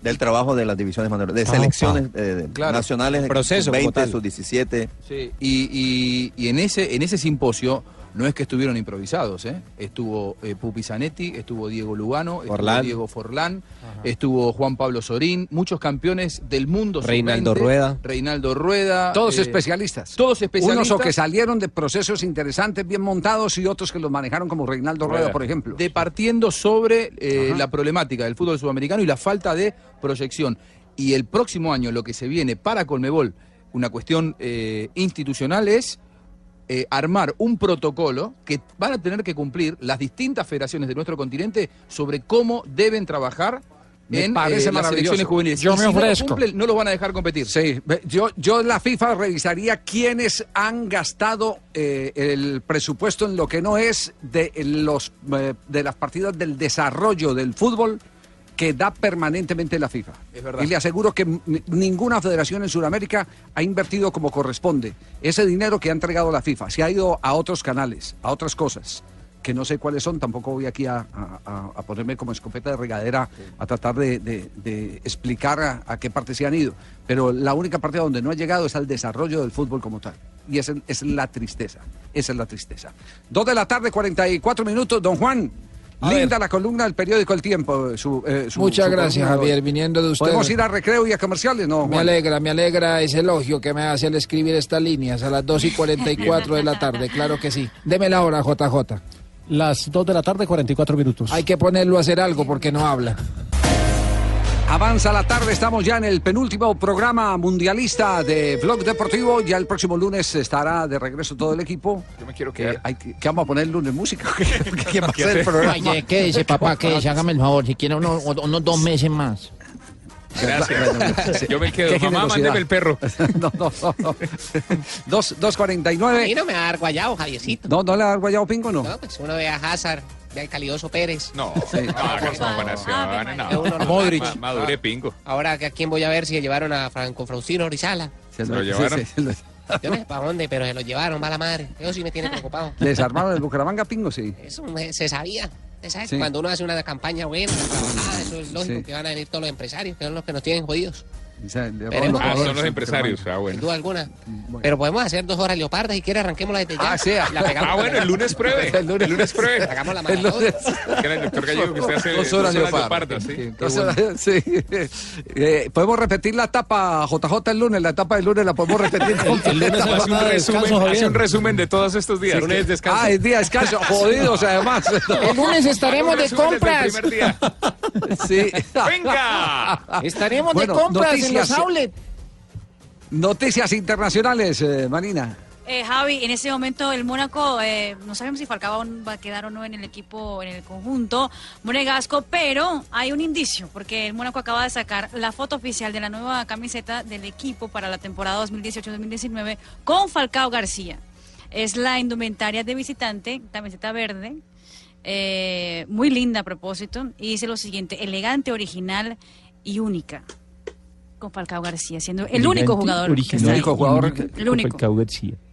Del trabajo de las divisiones menores, de Ah, selecciones pa. eh, Claro. nacionales, Proceso como 20, tal. sub 17. Sí, y, y- y en ese en ese simposio no es que estuvieron improvisados, ¿eh? Estuvo eh, Pupi Zanetti, estuvo Diego Lugano, estuvo Forlán. Diego Forlán, estuvo Juan Pablo Sorín, muchos campeones del mundo. Reinaldo sub-20, Rueda. Reinaldo Rueda. Todos eh, especialistas. Todos especialistas. Unos o que salieron de procesos interesantes, bien montados, y otros que los manejaron como Reinaldo Rueda, por ejemplo. Departiendo sobre eh, la problemática del fútbol sudamericano y la falta de proyección. Y el próximo año lo que se viene para Colmebol, una cuestión eh, institucional es eh, armar un protocolo que van a tener que cumplir las distintas federaciones de nuestro continente sobre cómo deben trabajar Me en parece eh, las selecciones juveniles. Yo Y me si no lo ofrezco. cumplen, no los van a dejar competir. Sí, yo, yo la FIFA revisaría quiénes han gastado eh, el presupuesto en lo que no es de los eh, de las partidas del desarrollo del fútbol que da permanentemente la FIFA. Es. Y le aseguro que ninguna federación en Sudamérica ha invertido como corresponde. Ese dinero que ha entregado la FIFA se ha ido a otros canales, a otras cosas que no sé cuáles son, tampoco voy aquí a, a- ponerme como escopeta de regadera a tratar de, de- de explicar a, a qué parte se han ido. Pero la única parte a donde no ha llegado es al desarrollo del fútbol como tal. Y esa es, es la tristeza. Esa es la tristeza. Dos de la tarde, 44 minutos. Don Juan, linda la columna del periódico El Tiempo. su- eh, su- Muchas su gracias. Javier, viniendo de usted. ¿Podemos ir a recreo y a comerciales? No, Me Juan. alegra, me alegra ese elogio que me hace al escribir estas líneas a las 2 y 44 de la tarde, claro que sí. Deme la hora, JJ. Las 2 de la tarde, 44 minutos. Hay que ponerlo a hacer algo porque no habla. Avanza la tarde, estamos ya en el penúltimo programa mundialista de Blog Deportivo. Ya el próximo lunes estará de regreso todo el equipo. Yo me quiero quedar. ¿Qué vamos a poner el lunes? ¿Música? ¿Quién va a hacer el programa? Oye, quédese, papá, quédese, hágame el favor, si quiere unos, unos dos meses más. Gracias. Yo me quedo. Mamá, mándeme el perro. no, no, no. no. Dos, dos cuarenta y A nueve. mí no me va a dar Javiercito. No, no le ha guayado pingo, no. No, pues uno ve a Hazard, al calidoso Pérez. No, no comparación. No. Que uno lo- Modric. Ma- Ma- Madure pingo. Ahora, ¿a quién voy a ver si se llevaron a Franco Francino Rizala? Se lo llevaron. Yo no sé para dónde, pero se lo llevaron, mala madre. Eso sí me tiene preocupado. ¿Desarmaron el Bucaramanga pingo? Sí. Eso me- se sabía. Sí. Cuando uno hace una campaña buena, trabajada, eso es lógico Sí. que van a venir todos los empresarios, que son los que nos tienen jodidos. Ah, son los empresarios. Ah, Sin duda alguna. Pero podemos hacer dos horas leopardas si quiere arranquémosla desde ya. Ah, sí. La pegamos Ah, bueno, el lunes pruebe. El lunes, pruebe. Hagamos la El maratón. lunes. Que era el doctor Gallego que usted hace Dos horas leopardas, ¿sí? Dos horas- sí. Eh, podemos repetir la etapa JJ el lunes, la etapa del lunes la podemos repetir completa. Hace un, resumen, hace un resumen de todos estos días. Sí, Lunes descanso. Ah, es día de descanso, jodidos además. El lunes estaremos de el compras. Sí. ¡Venga! Estaremos de compras en noticias. los outlets. Noticias internacionales, eh, Marina. Eh, Javi, en ese momento el Mónaco, eh, no sabemos si Falcao va a quedar o no en el equipo, en el conjunto monegasco, pero hay un indicio, porque el Mónaco acaba de sacar la foto oficial de la nueva camiseta del equipo para la temporada 2018-2019 con Falcao García. Es la indumentaria de visitante, camiseta verde, eh, muy linda a propósito, y dice lo siguiente, elegante, original y única. Con Falcao García, siendo el único jugador. El único jugador. El único.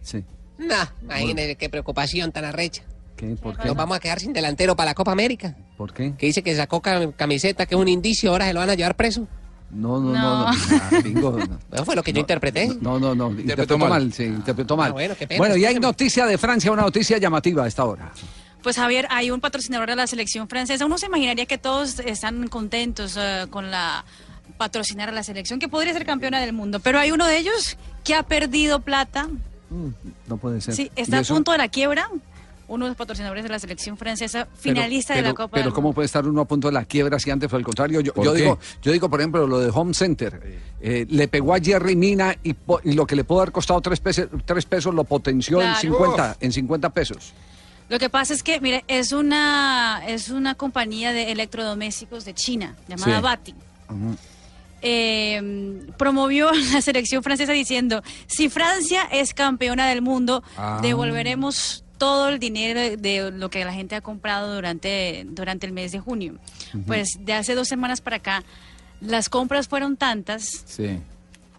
Sí. Nah, imagínese qué preocupación tan arrecha. ¿Qué? ¿Por qué? Nos vamos a quedar sin delantero para la Copa América. ¿Por qué? Que dice que sacó cam- camiseta, que es un indicio, ahora se lo van a llevar preso. No, no, no. No. no. Bingo, no. Eso fue lo que yo interpreté. No, no, no. Interpretó, mal. mal. sí, interpretó mal. Ah, bueno, qué pena, bueno, y hay noticia de Francia, una noticia llamativa a esta hora. Pues Javier, hay un patrocinador de la selección francesa. Uno se imaginaría que todos están contentos eh, con la patrocinar a la selección, que podría ser campeona del mundo. Pero hay uno de ellos que ha perdido plata. No puede ser. Sí, ¿Y está a punto de la quiebra. Uno de los patrocinadores de la selección francesa, finalista de la Copa Pero del ¿cómo puede estar uno a punto de la quiebra si antes fue al contrario? Yo, digo, yo digo, por ejemplo, lo de Home Center. Eh, le pegó a Jerry Mina y, po- y lo que le pudo haber costado tres pesos, tres pesos lo potenció en, Claro. 50, en 50 pesos. Lo que pasa es que, mire, es una, es una compañía de electrodomésticos de China, llamada Sí. Bati. Eh, promovió la selección francesa diciendo, si Francia es campeona del mundo, Ah. devolveremos todo el dinero de, lo que la gente ha comprado durante, durante el mes de junio. Pues de hace dos semanas para acá, las compras fueron tantas Sí.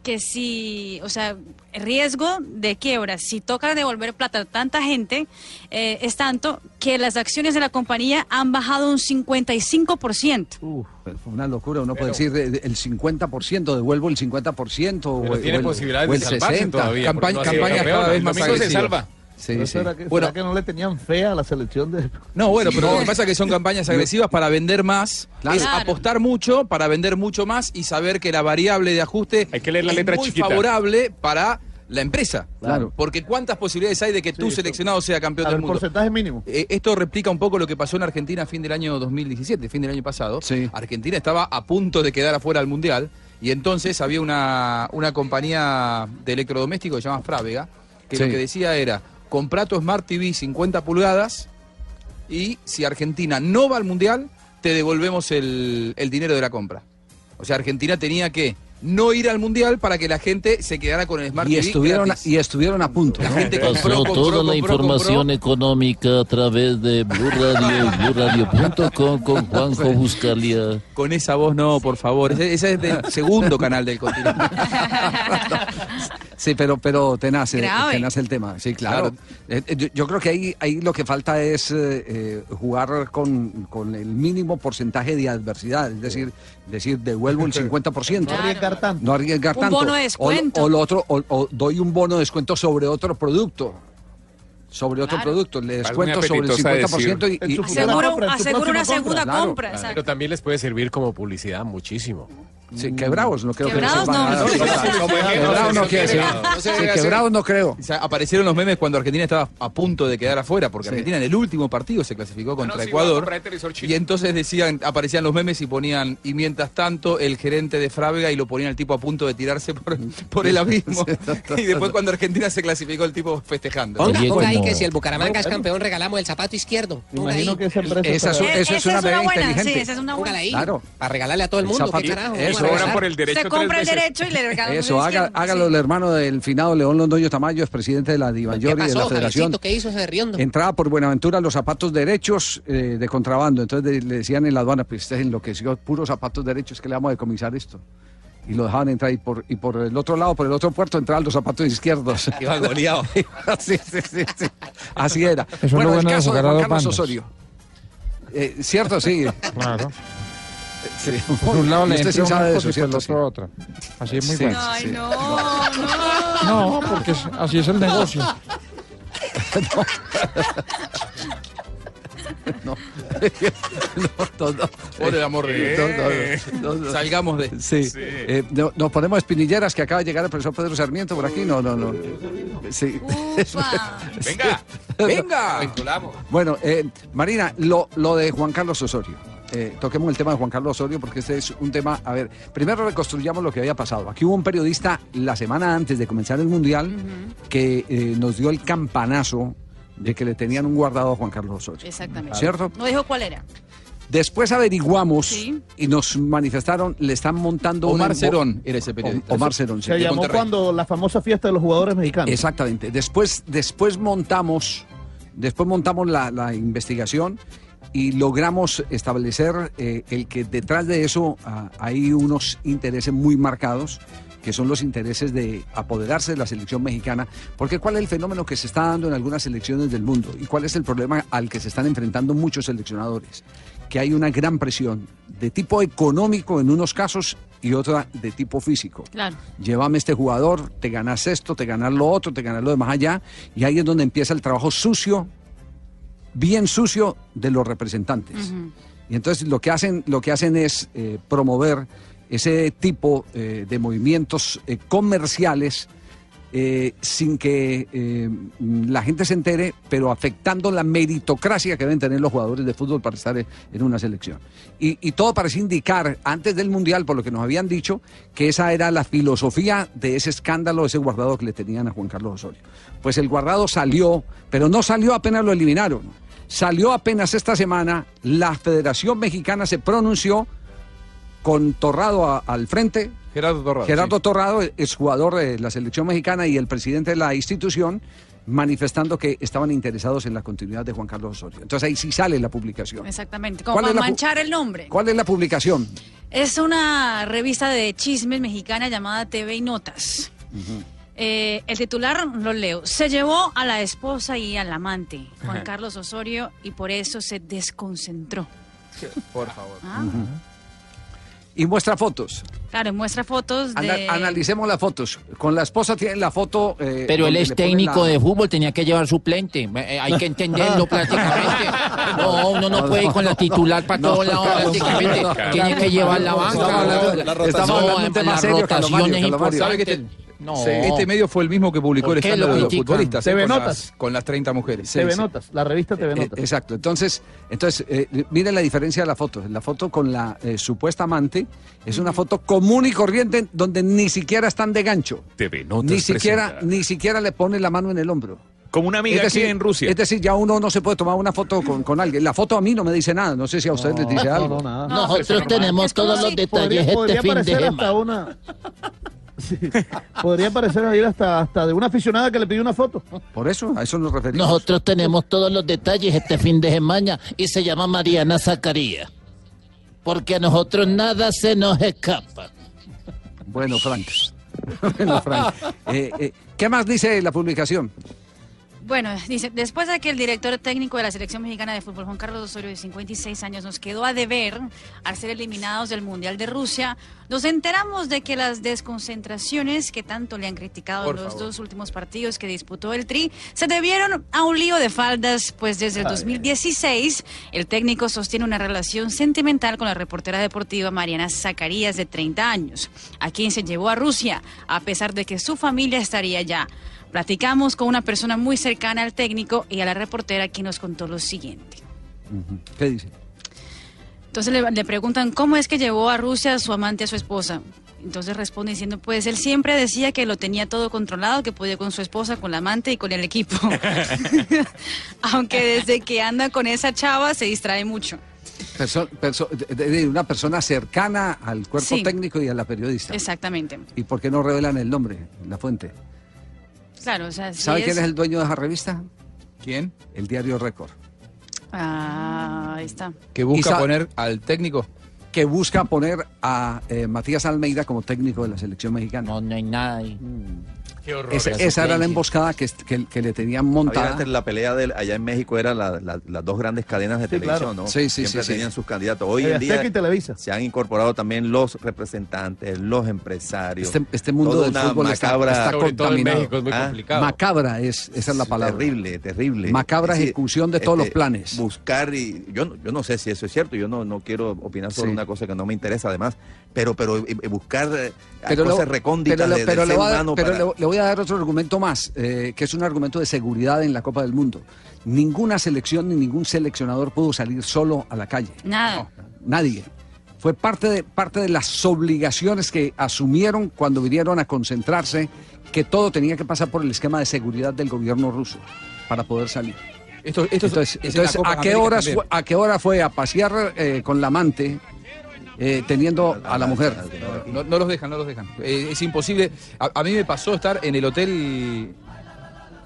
Que si, o sea, el riesgo de quiebra, si toca devolver plata a tanta gente, eh, es tanto que las acciones de la compañía han bajado un 55%. Pero fue una locura, uno puede decir eh, el 50%, devuelvo el 50%. o, Pero o tiene el- posibilidades o el de salvarse 60%. todavía, porque no ha sido campeón. El domingo se salva. Sí, ¿Pero sí. ¿Será, que, Bueno. será que no le tenían fe a la selección de.? No, bueno, pero lo que pasa es que son campañas agresivas para vender más, Claro. es apostar mucho para vender mucho más y saber que la variable de ajuste leer la es letra muy chiquita. favorable para la empresa. Claro. Porque cuántas posibilidades hay de que tu seleccionado sea campeón del mundo. porcentaje mínimo. Eh, esto replica un poco lo que pasó en Argentina a fin del año 2017, fin del año pasado. Argentina estaba a punto de quedar afuera del Mundial y entonces había una, una compañía de electrodomésticos que se llama Frávega, que Sí. lo que decía era, comprá tu Smart TV 50 pulgadas y si Argentina no va al Mundial, te devolvemos el, el dinero de la compra. O sea, Argentina tenía que no ir al Mundial para que la gente se quedara con el Smart Y TV estuvieron, gratis. y estuvieron a punto. La gente Pasó compró, compró, toda la compró, información económica a través de Blue Radio y BlueRadio.com con Juanjo Buscalia. Con esa voz no, por favor. Ese, ese es del segundo canal del continente. Sí, pero, pero tenaz, eh, tenaz el tema. Sí, claro. Claro. Eh, eh, yo, yo creo que ahí, ahí lo que falta es eh, jugar con, con el mínimo porcentaje de adversidad. Es decir, decir devuelvo el 50%. No arriesgar tanto. No arriesgar Un tanto. bono de O- descuento. O, lo otro, o, o doy un bono de descuento sobre otro producto. Sobre otro Claro. producto. Le descuento sobre el apetitosa 50% y, y- Aseguro, aseguro una segunda Claro. compra. Pero también les puede servir como publicidad muchísimo. Sí, quebrados, no creo Quebrados que no. Quebrados no se quiere decir. quebrados. No creo. O sea, aparecieron los memes cuando Argentina estaba a punto de quedar afuera, porque Argentina en el último partido se clasificó contra no, Ecuador. Y entonces decían, aparecían los memes y ponían, y mientras tanto, el gerente de Frávega y lo ponían al tipo a punto de tirarse por, por el abismo. y después cuando Argentina se clasificó, el tipo festejando. Ponga, Oye, ponga ahí que si el Bucaramanga es campeón, regalamos el zapato izquierdo. Imagino que esa es, está- eso es una medida buena, inteligente. sí, esa es una buena. Claro. Para regalarle a todo el mundo. ¿Qué carajo? Se compra el derecho y le regalan Eso, el haga, hágalo el hermano del finado León Londoño Tamayo, es presidente de la ¿Qué Dimayor y de la Federación. ¿Qué hizo ese riondo? Entraba por Buenaventura los zapatos derechos eh, de contrabando. Entonces de- le decían en la aduana, pues usted enloqueció, puros zapatos derechos, que le vamos a decomisar esto. Y lo dejaban entrar y por, y por el otro lado, por el otro puerto, entraban los zapatos izquierdos. Iba goleado. sí, sí, sí, sí. Así era. Eso bueno, el bueno de caso de Juan Carlos bandos. Osorio. Eh, cierto, sí. Claro. Sí. Por un lado le usted sí sabe de eso, cosa y por ¿cierto? el otro otra. Así es muy Sí. bueno. Ay, Sí. no, no. No, porque es- así es el negocio. No. No, no. Por el amor de Dios. No, no, no, no. Salgamos de. Sí. Eh, no- nos ponemos espinilleras que acaba de llegar el profesor Pedro Sarmiento por aquí. No, no, no. Sí. Venga, ¡Venga! vinculamos. Bueno, eh, Marina, lo, lo de Juan Carlos Osorio. Eh, toquemos el tema de Juan Carlos Osorio porque este es un tema, a ver, primero reconstruyamos lo que había pasado. Aquí hubo un periodista la semana antes de comenzar el Mundial que eh, nos dio el campanazo de que le tenían un guardado a Juan Carlos Osorio. Exactamente. ¿Cierto? No dijo cuál era. Después averiguamos Sí. y nos manifestaron, le están montando Omar Cerón era ese periodista. O- Omar Cerón, sí. Se llamó Monterrey. cuando la famosa fiesta de los jugadores mexicanos. Exactamente. Después, después montamos, después montamos la, la investigación y logramos establecer eh, el que detrás de eso ah, hay unos intereses muy marcados que son los intereses de apoderarse de la selección mexicana, porque cuál es el fenómeno que se está dando en algunas selecciones del mundo y cuál es el problema al que se están enfrentando muchos seleccionadores, que hay una gran presión de tipo económico en unos casos y otra de tipo físico. Claro. llévame este jugador, te ganas esto, te ganas lo otro, te ganas lo de más allá, y ahí es donde empieza el trabajo sucio, bien sucio de los representantes. Y entonces lo que hacen, lo que hacen es eh, promover ese tipo eh, de movimientos eh, comerciales eh, sin que eh, la gente se entere, pero afectando la meritocracia que deben tener los jugadores de fútbol para estar en en una selección. Y, todo parece indicar, antes del Mundial, por lo que nos habían dicho, que esa era la filosofía de ese escándalo, ese guardado que le tenían a Juan Carlos Osorio. Pues el guardado salió, pero no salió apenas lo eliminaron. Salió apenas esta semana, la Federación Mexicana se pronunció con Torrado al frente, Gerardo Torrado. Gerardo sí. Torrado es jugador de la selección mexicana y el presidente de la institución manifestando que estaban interesados en la continuidad de Juan Carlos Osorio. Entonces ahí sí sale la publicación. Exactamente, como ¿Cuál para es la pu- manchar el nombre. ¿Cuál es la publicación? Es una revista de chismes mexicana llamada TV y Notas. Eh, el titular lo leo. Se llevó a la esposa y al amante, Juan. Carlos Osorio, y por eso se desconcentró. Por favor. Ah. Y muestra fotos. Claro, muestra fotos de... Ana- analicemos las fotos. Con la esposa tiene la foto. eh, Pero él es técnico la- de fútbol, tenía que llevar suplente. Eh, hay que entenderlo prácticamente. No, uno no puede ir con la titular para todos lados prácticamente. Tiene que llevar la banca. Estamos hablando- La la rotación es Calomario. ¿Sabe que importante. Este, No. este medio fue el mismo que publicó el ¿Por qué lo escándalo de los futbolistas TV eh, con, Notas. las, con las 30 mujeres. Sí, TV sí. Notas, la revista TV Eh, Notas. exacto. Entonces, entonces eh, miren la diferencia de la foto. La foto con la eh, supuesta amante es una foto común y corriente donde ni siquiera están de gancho. TV Notas Ni siquiera, presenta. ni siquiera le pone la mano en el hombro. Como una amiga es decir, aquí en Rusia. Es decir, ya uno no se puede tomar una foto con, con alguien. La foto a mí no me dice nada. No sé si a ustedes les dice algo. Nosotros tenemos todos los detalles podría, podría este fin de hasta semana. una. Sí. Podría parecer ahí hasta, hasta de una aficionada que le pidió una foto. Por eso, a eso nos referimos. Nosotros tenemos todos los detalles este fin de semana y se llama Mariana Zacarías. Porque a nosotros nada se nos escapa. Bueno, Frank. bueno, Frank. Eh, eh, ¿Qué más dice la publicación? Bueno, dice, después de que el director técnico de la selección mexicana de fútbol, Juan Carlos Osorio, de 56 años, nos quedó a deber al ser eliminados del Mundial de Rusia, nos enteramos de que las desconcentraciones que tanto le han criticado Por en los favor. dos últimos partidos que disputó el Tri se debieron a un lío de faldas, pues desde el Ay. 2016 el técnico sostiene una relación sentimental con la reportera deportiva Mariana Zacarías, de 30 años, a quien se llevó a Rusia, a pesar de que su familia estaría allá. Platicamos con una persona muy cercana al técnico y a la reportera quien nos contó lo siguiente. ¿Qué dice? Entonces le, le preguntan cómo es que llevó a Rusia a su amante a su esposa. Entonces responde diciendo, pues él siempre decía que lo tenía todo controlado, que podía con su esposa, con la amante y con el equipo. Aunque desde que anda con esa chava se distrae mucho. Perso- perso- de- de- de una persona cercana al cuerpo Sí. técnico y a la periodista. Exactamente. ¿Y por qué no revelan el nombre, la fuente? Claro, o sea, sí ¿Sabe es... quién es el dueño de esa revista? ¿Quién? El diario Récord. Ah, ahí está. Que busca poner al técnico. Que busca poner a eh, Matías Almeida como técnico de la selección mexicana. No, no hay nada ahí. Qué horror. Esa era la emboscada que, que, que le tenían montada. antes la pelea de, allá en México era la- la- las dos grandes cadenas de Sí, televisión, claro. ¿no? Sí, sí, Siempre sí, sí. tenían sus candidatos. Hoy Eh, en día y se han incorporado también los representantes, los empresarios. Este, este mundo Toda del una fútbol está, macabra- está en contaminado. México es muy Ah, complicado. Macabra es, esa es la palabra. Terrible, terrible. Macabra Es ejecución de todos los este, planes. Buscar y yo, no- yo no sé si eso es cierto. Yo no, no quiero opinar sobre Sí. una cosa que no me interesa, además. Pero, pero eh, eh, buscar eh, Pero cosas recónditas pero le- de- pero del le ser voy a dar- humano pero para- le- le voy a dar otro argumento más, eh, que es un argumento de seguridad en la Copa del Mundo. Ninguna selección ni ningún seleccionador pudo salir solo a la calle. Nada. Nadie. Fue parte de, parte de las obligaciones que asumieron cuando vinieron a concentrarse que todo tenía que pasar por el esquema de seguridad del gobierno ruso para poder salir. Esto, esto es- entonces, es entonces, ¿a, qué horas fue, ¿a qué hora fue a pasear eh, con la amante eh, teniendo a la mujer? No, no los dejan, no los dejan. Eh, es imposible. A, a mí me pasó estar en el hotel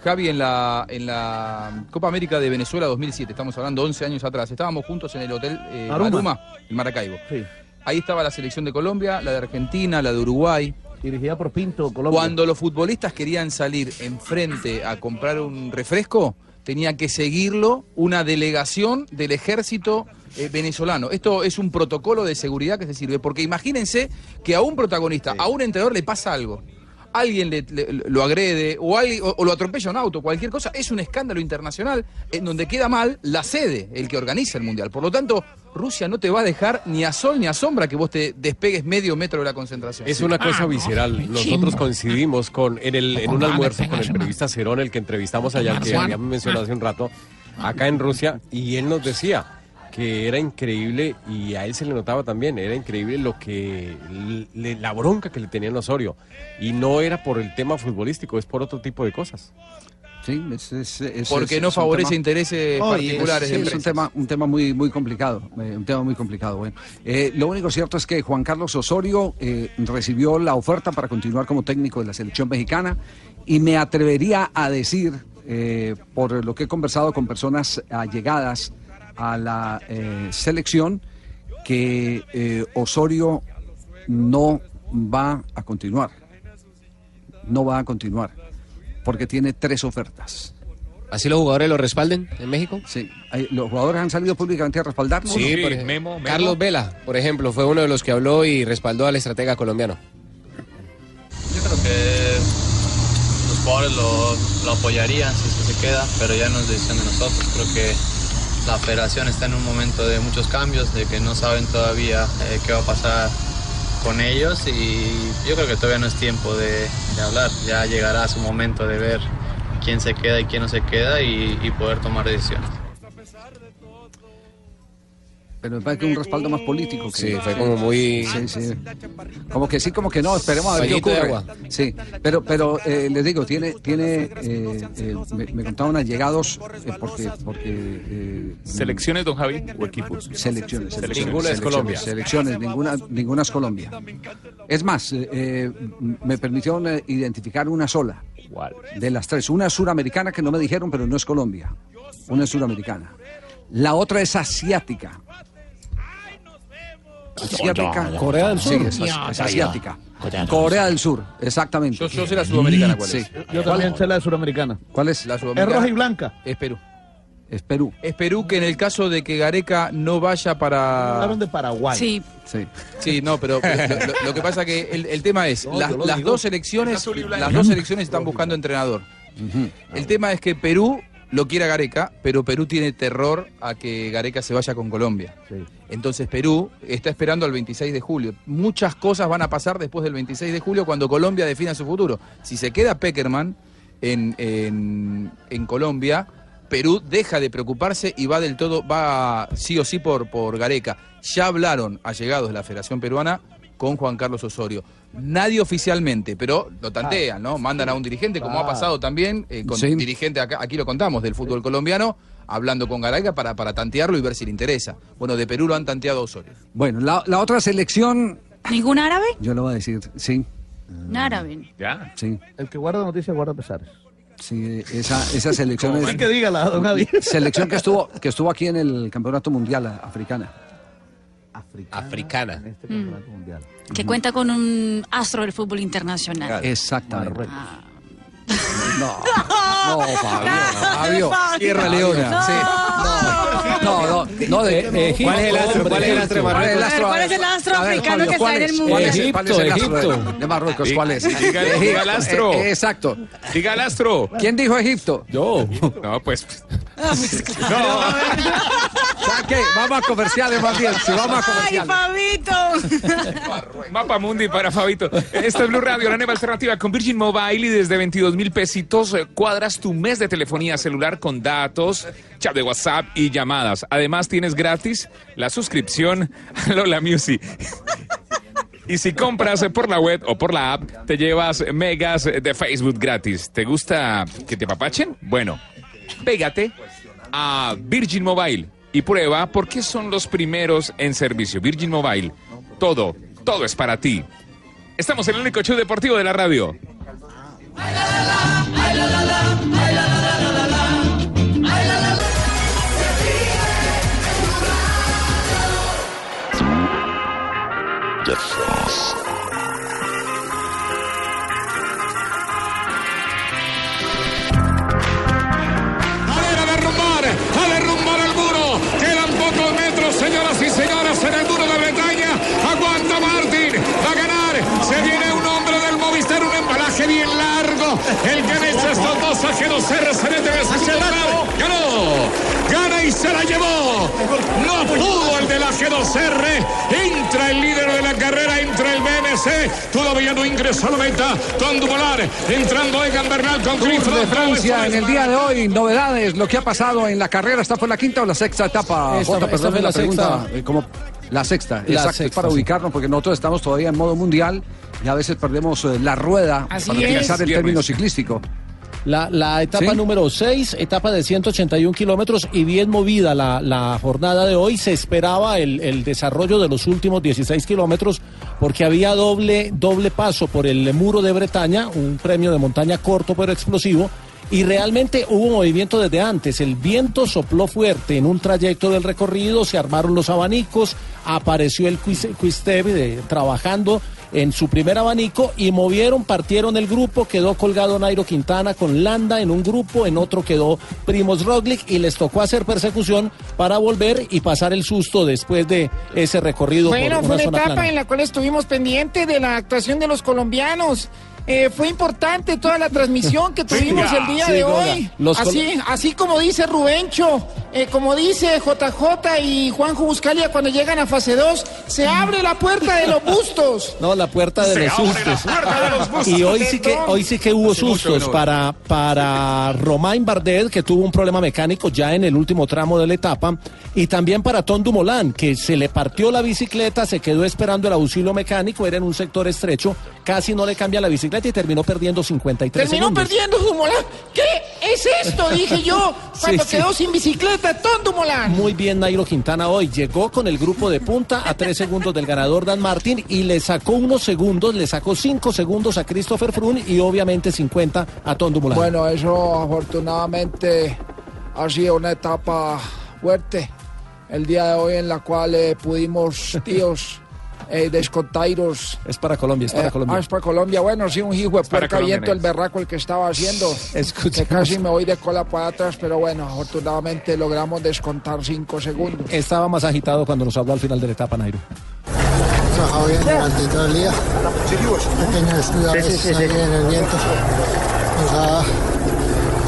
Javi en la, en la Copa América de Venezuela 2007. Estamos hablando 11 años atrás. Estábamos juntos en el hotel eh. Maruma, en Maracaibo. Ahí estaba la selección de Colombia, la de Argentina, la de Uruguay. Dirigida por Pinto, Colombia. Cuando los futbolistas querían salir enfrente a comprar un refresco, tenía que seguirlo una delegación del ejército eh, venezolano. Esto es un protocolo de seguridad que se sirve, porque imagínense que a un protagonista, a un entrenador le pasa algo. alguien le- le- lo agrede o, alguien- o- o lo atropella un auto, cualquier cosa, es un escándalo internacional en donde queda mal la sede, el que organiza el Mundial. Por lo tanto, Rusia no te va a dejar ni a sol ni a sombra que vos te despegues medio metro de la concentración. Es una cosa visceral. Nosotros coincidimos con en, el, en un almuerzo con el periodista Cerón, el que entrevistamos allá, que habíamos mencionado hace un rato, acá en Rusia, y él nos decía que era increíble, y a él se le notaba también, era increíble lo que, le- la bronca que le tenían a Osorio. Y no era por el tema futbolístico, es por otro tipo de cosas. Sí, es, es- es- Porque es- no favorece tema- intereses y particulares sí, es un tema, un tema muy, muy complicado, eh, un tema muy complicado. Bueno, Eh, lo único cierto es que Juan Carlos Osorio eh, recibió la oferta para continuar como técnico de la selección mexicana y me atrevería a decir, eh, por lo que he conversado con personas allegadas a la eh, selección, que eh, Osorio no va a continuar. No va a continuar, porque tiene tres ofertas. ¿Así los jugadores lo respalden en México? Sí. ¿Los jugadores han salido públicamente a respaldarlo? Sí, por ejemplo, Carlos Vela, por ejemplo, fue uno de los que habló y respaldó al estratega colombiano. Yo creo que los jugadores lo, lo apoyarían si es que se queda, pero ya no es decisión de nosotros. Creo que la federación está en un momento de muchos cambios, de que no saben todavía eh, qué va a pasar con ellos y yo creo que todavía no es tiempo de, hablar. Ya llegará su momento de ver quién se queda y quién no se queda y poder tomar decisiones. Pero me parece que un respaldo más político. Que, Sí, fue como muy- Sí, sí. Como que sí, como que no. Esperemos a ver qué ocurre. agua. Sí, pero, pero eh, les digo, tiene, tiene, eh, eh, me, me contaban allegados eh, porque, porque eh, ¿Selecciones, don Javi, o equipos? Selecciones. selecciones, Ninguna es Colombia. Selecciones, ninguna, ninguna es Colombia. Es más, me permitieron identificar una sola. De las tres. Una es suramericana que no me dijeron, pero no es Colombia. Una es suramericana. La otra es asiática. Asiática. Corea del Sur. Sí, es, es asiática. Corea del Sur, exactamente. Yo- yo sé la sudamericana, ¿cuál es? Sí. Yo también sé la Suramericana. ¿Cuál es? La Es sudamericana roja y blanca. es Perú. Es Perú. Es Perú que en el caso de que Gareca no vaya para... Hablaron de Paraguay. Sí. Sí. Sí, no, pero lo, lo- lo que pasa que el, el tema es, No, las, dos selecciones, las dos selecciones están buscando entrenador. El tema es que Perú lo quiere a Gareca, pero Perú tiene terror a que Gareca se vaya con Colombia. Entonces Perú está esperando al 26 de julio. Muchas cosas van a pasar después del 26 de julio cuando Colombia defina su futuro. Si se queda Peckerman en, en, en Colombia, Perú deja de preocuparse y va del todo, va sí o sí por, por Gareca. Ya hablaron allegados de la Federación Peruana con Juan Carlos Osorio. Nadie oficialmente, pero lo tantean, ¿no? Mandan a un dirigente, como ha pasado también eh, con Sí. dirigente, acá, aquí lo contamos, del fútbol colombiano, hablando con Gareca para, para tantearlo y ver si le interesa. Bueno, de Perú lo han tanteado a Osorio. Bueno, la, la otra selección, ¿Ningún árabe? yo le voy a decir, sí, Un árabe. Ya. sí, El que guarda noticias guarda pesares. sí, esa, esa selección es que dígala, don Javier. selección que estuvo, que estuvo aquí en el Campeonato Mundial a- africana. Africana. Este campeonato mundial. Que cuenta con un astro del fútbol internacional. Exactamente. Ah. No, no, Fabio, Fabio. Sierra Leona, sí. No, no, no, de, Eh, ¿Cuál es el astro? ¿Cuál es el astro ¿Cuál es el astro? ¿Cuál es el astro A ver, africano que ¿cuál está en el mundo? ¿Cuál es el- cuál es el Egipto, Egipto. de Marruecos? ¿Cuál es? Diga- diga el astro. Eh, Exacto. Diga el astro. ¿Quién dijo Egipto? Yo. No, pues. ¿Sabes qué? Vamos a comerciales más bien. Si vamos a ¡Ay. Fabito! Mapa Mundi para Fabito. Esta es Blue Radio, la nueva alternativa con Virgin Mobile y desde 22 mil pesitos eh, cuadras tu mes de telefonía celular con datos, chat de WhatsApp y llamadas. Además tienes gratis la suscripción a Lola Music. Y si compras por la web o por la app, te llevas megas de Facebook gratis. ¿Te gusta que te papachen? Bueno, pégate a Virgin Mobile y prueba por qué son los primeros en servicio. Virgin Mobile, todo, todo es para ti. Estamos en el único show deportivo de la radio. Se viene un hombre del Movistar, un embalaje El ganista estos dos ajenos R se mete desesperado. Ganó. Gana y se la llevó. No pudo el del G2R. Entra el líder de la carrera, entra el BMC. Todavía no ingresó a la meta. Con Dumolar. Entrando Egan Bernal con Tour de Francia en el día de hoy, novedades, lo que ha pasado en la carrera, ¿esta fue la quinta o la sexta etapa? Esta- Jota, esta perdón fue la pregunta, sexta. eh, como la sexta, La exacto, es para sí. ubicarnos porque nosotros estamos todavía en modo mundial y a veces perdemos eh, la rueda Así para utilizar el Viernes. término ciclístico. La, la etapa ¿Sí? número 6, etapa de 181 kilómetros y bien movida la, la jornada de hoy. Se esperaba el, el desarrollo de los últimos 16 kilómetros porque había doble, doble paso por el muro de Bretaña, un premio de montaña corto pero explosivo. Y realmente hubo movimiento desde antes. El viento sopló fuerte en un trayecto del recorrido, se armaron los abanicos, apareció el Quis- Quistep de- trabajando en su primer abanico y movieron, partieron el grupo, quedó colgado Nairo Quintana con Landa en un grupo, en otro quedó Primos Roglic y les tocó hacer persecución para volver y pasar el susto después de ese recorrido Bueno, por fue una zona etapa plana. en la cual estuvimos pendientes de la actuación de los colombianos. Eh, fue importante toda la transmisión que tuvimos el día Sí, de hoy. Los así, así como dice Rubencho, eh, como dice JJ y Juanjo Buscalia cuando llegan a fase 2, se abre la puerta de los bustos. No, la puerta de Se los abre la sustos. puerta de los bustos. Y hoy sí que hoy sí que hubo Hace sustos para para Romain Bardet que tuvo un problema mecánico ya en el último tramo de la etapa y también para Tom Dumoulin que se le partió la bicicleta, se quedó esperando el auxilio mecánico, era en un sector estrecho, casi no le cambia la bicicleta y terminó perdiendo 53 Terminó segundos. perdiendo Dumoulin. ¿Qué es esto? Dije yo cuando Sí, sí. quedó sin bicicleta Tom Dumoulin. Muy bien Nairo Quintana hoy. Llegó con el grupo de punta a tres segundos del ganador Dan Martin y le sacó unos segundos, le sacó cinco segundos a Christopher Froome y obviamente 50 a Tom Dumoulin. Bueno, eso afortunadamente ha sido una etapa fuerte. El día de hoy en la cual eh, pudimos, tíos, eh, descontairos. Es para Colombia, es para Eh, Colombia. ah, es para Colombia. Bueno, sí, un hijo de puerca viento el berraco el que estaba haciendo. Que casi me voy de cola para atrás, pero bueno, afortunadamente logramos descontar cinco segundos. Estaba más agitado cuando nos habló al final de la etapa, Nairo. trabajado bien durante todo el día. Pequeños descuidos Sí, sí, sí, ahí sí. en el viento. Nos ha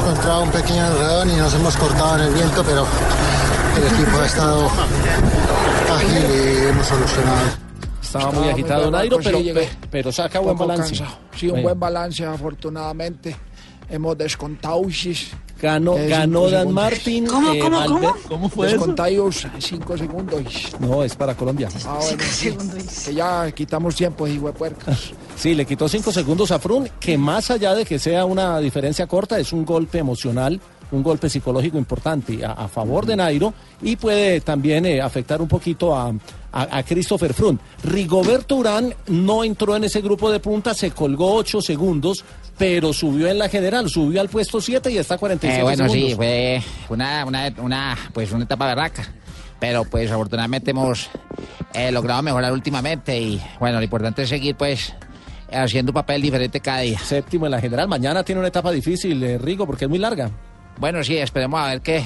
encontrado un pequeño enredón y nos hemos cortado en el viento, pero el equipo ha estado ágil y hemos solucionado. Estaba muy agitado Nairo, sí, pero, llegué pe- pero saca buen balance. cansado. Sí, un Bueno. buen balance, afortunadamente. Hemos descontado. Ganó, eh, ganó Dan segundos. Martin. eh, ¿Cómo fue Descontados cinco segundos. No, es para Colombia. Ah, bueno, sí, que ya quitamos tiempo, hijo de puercas. Sí, le quitó cinco segundos a Frun, que más allá de que sea una diferencia corta, es un golpe emocional, un golpe psicológico importante a, a favor de Nairo y puede también eh, afectar un poquito a, a, a Christopher Frun. Rigoberto Urán no entró en ese grupo de punta, se colgó ocho segundos, pero subió en la general, subió al puesto 7 y está a 47 Eh, bueno, segundos. sí, fue una, una, una, pues una etapa berraca. Pero pues afortunadamente hemos eh, logrado mejorar últimamente y bueno, lo importante es seguir pues haciendo un papel diferente cada día. Séptimo en la general, mañana tiene una etapa difícil, eh, Rigo, porque es muy larga. Bueno, sí, esperemos a ver qué,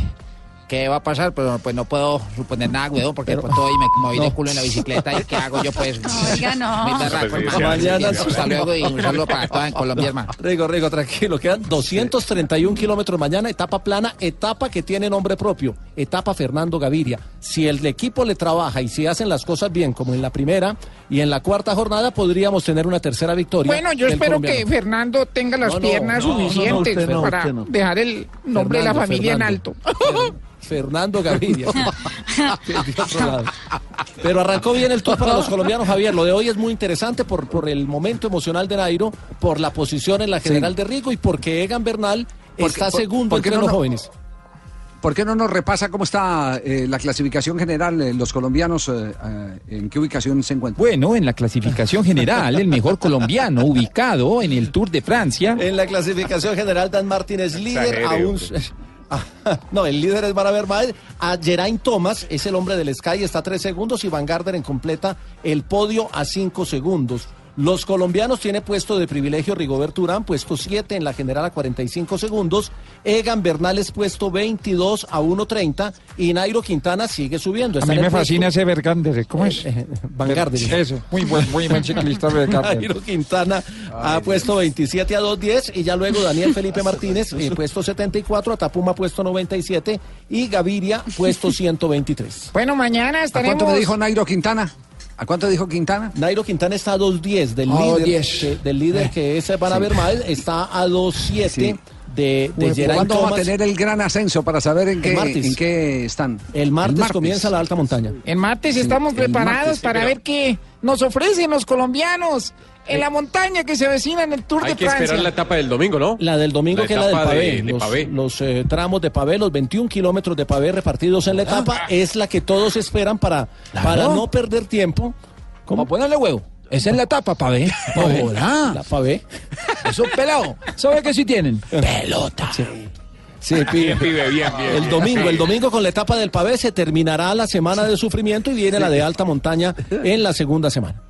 qué va a pasar, pero pues no puedo suponer nada, weón, porque Pero- pues, todo y me moví de culo en la bicicleta y qué hago yo pues. Oiga, no. Pues, mañana Hasta luego y un saludo para todos en Colombia, hermano. Rigo, Rigo, tranquilo, quedan 231 kilómetros mañana, etapa plana, etapa que tiene nombre propio, etapa Fernando Gaviria. Si el equipo le trabaja y si hacen las cosas bien, como en la primera y en la cuarta jornada, podríamos tener una tercera victoria. Bueno, yo espero colombiano. que Fernando tenga las No, piernas no, no, no, suficientes no, para dejar el nombre de la Fernando, familia Fernando. en alto. Fernando Gaviria. Pero arrancó bien el tour para los colombianos, Javier. Lo de hoy es muy interesante por, por el momento emocional de Nairo, por la posición en la general de Rigo y porque Egan Bernal Porque- está por- segundo porque entre no, los no. jóvenes. ¿Por qué no nos repasa cómo está eh, la clasificación general? eh, los colombianos, eh, eh, ¿en qué ubicación se encuentran? Bueno, en la clasificación general, el mejor colombiano ubicado en el Tour de Francia. En la clasificación general, Dan Martín es líder aún. No, el líder es Mara Vermael. A Geraint Thomas es el hombre del Sky, está a tres segundos y Van Garderen completa el podio a cinco segundos. Los colombianos tiene puesto de privilegio Rigoberto Urán, puesto 7 en la general a 45 segundos. Egan Bernales puesto 22 a 1.30 y Nairo Quintana sigue subiendo. A mí me puesto- fascina ese Bergander, ¿cómo es? Van Gardner. Eso, muy buen, muy buen ciclista Bergander. Nairo Quintana ha puesto 27 a 2.10 y ya luego Daniel Felipe Martínez eh, puesto 74, Atapuma puesto 97 y Gaviria puesto 123. Bueno, mañana ¿A estaremos. cuánto me dijo Nairo Quintana? ¿A cuánto dijo Quintana? Nairo Quintana está a 2.10 del líder, 2.10. que- del líder que es Van Sí. Avermaet, está a 2.7 Sí. de, de Geraint ¿Cuándo vamos a tener el gran ascenso para saber en qué, martes. en qué están? El martes, comienza la alta montaña. El martes Sí, estamos el preparados martes, para pero- ver qué nos ofrecen los colombianos en la montaña que se avecina en el Tour Hay de que Francia. esperar la etapa del domingo, ¿no? La del domingo La que es la del etapa pavé. de- de los pavé. los, eh, tramos de pavé, los 21 kilómetros de pavé repartidos en la etapa, es la que todos esperan para, para no perder tiempo. ¿Cómo? ponerle huevo. Es en la etapa, pavé. Hola. La pavé. Eso pelado. ¿Sabe qué sí tienen? Pelota. Sí, pibe. Bien, pibe, bien, bien. El domingo, el domingo con la etapa del pavé se terminará la semana de sufrimiento y viene la de alta montaña en la segunda semana.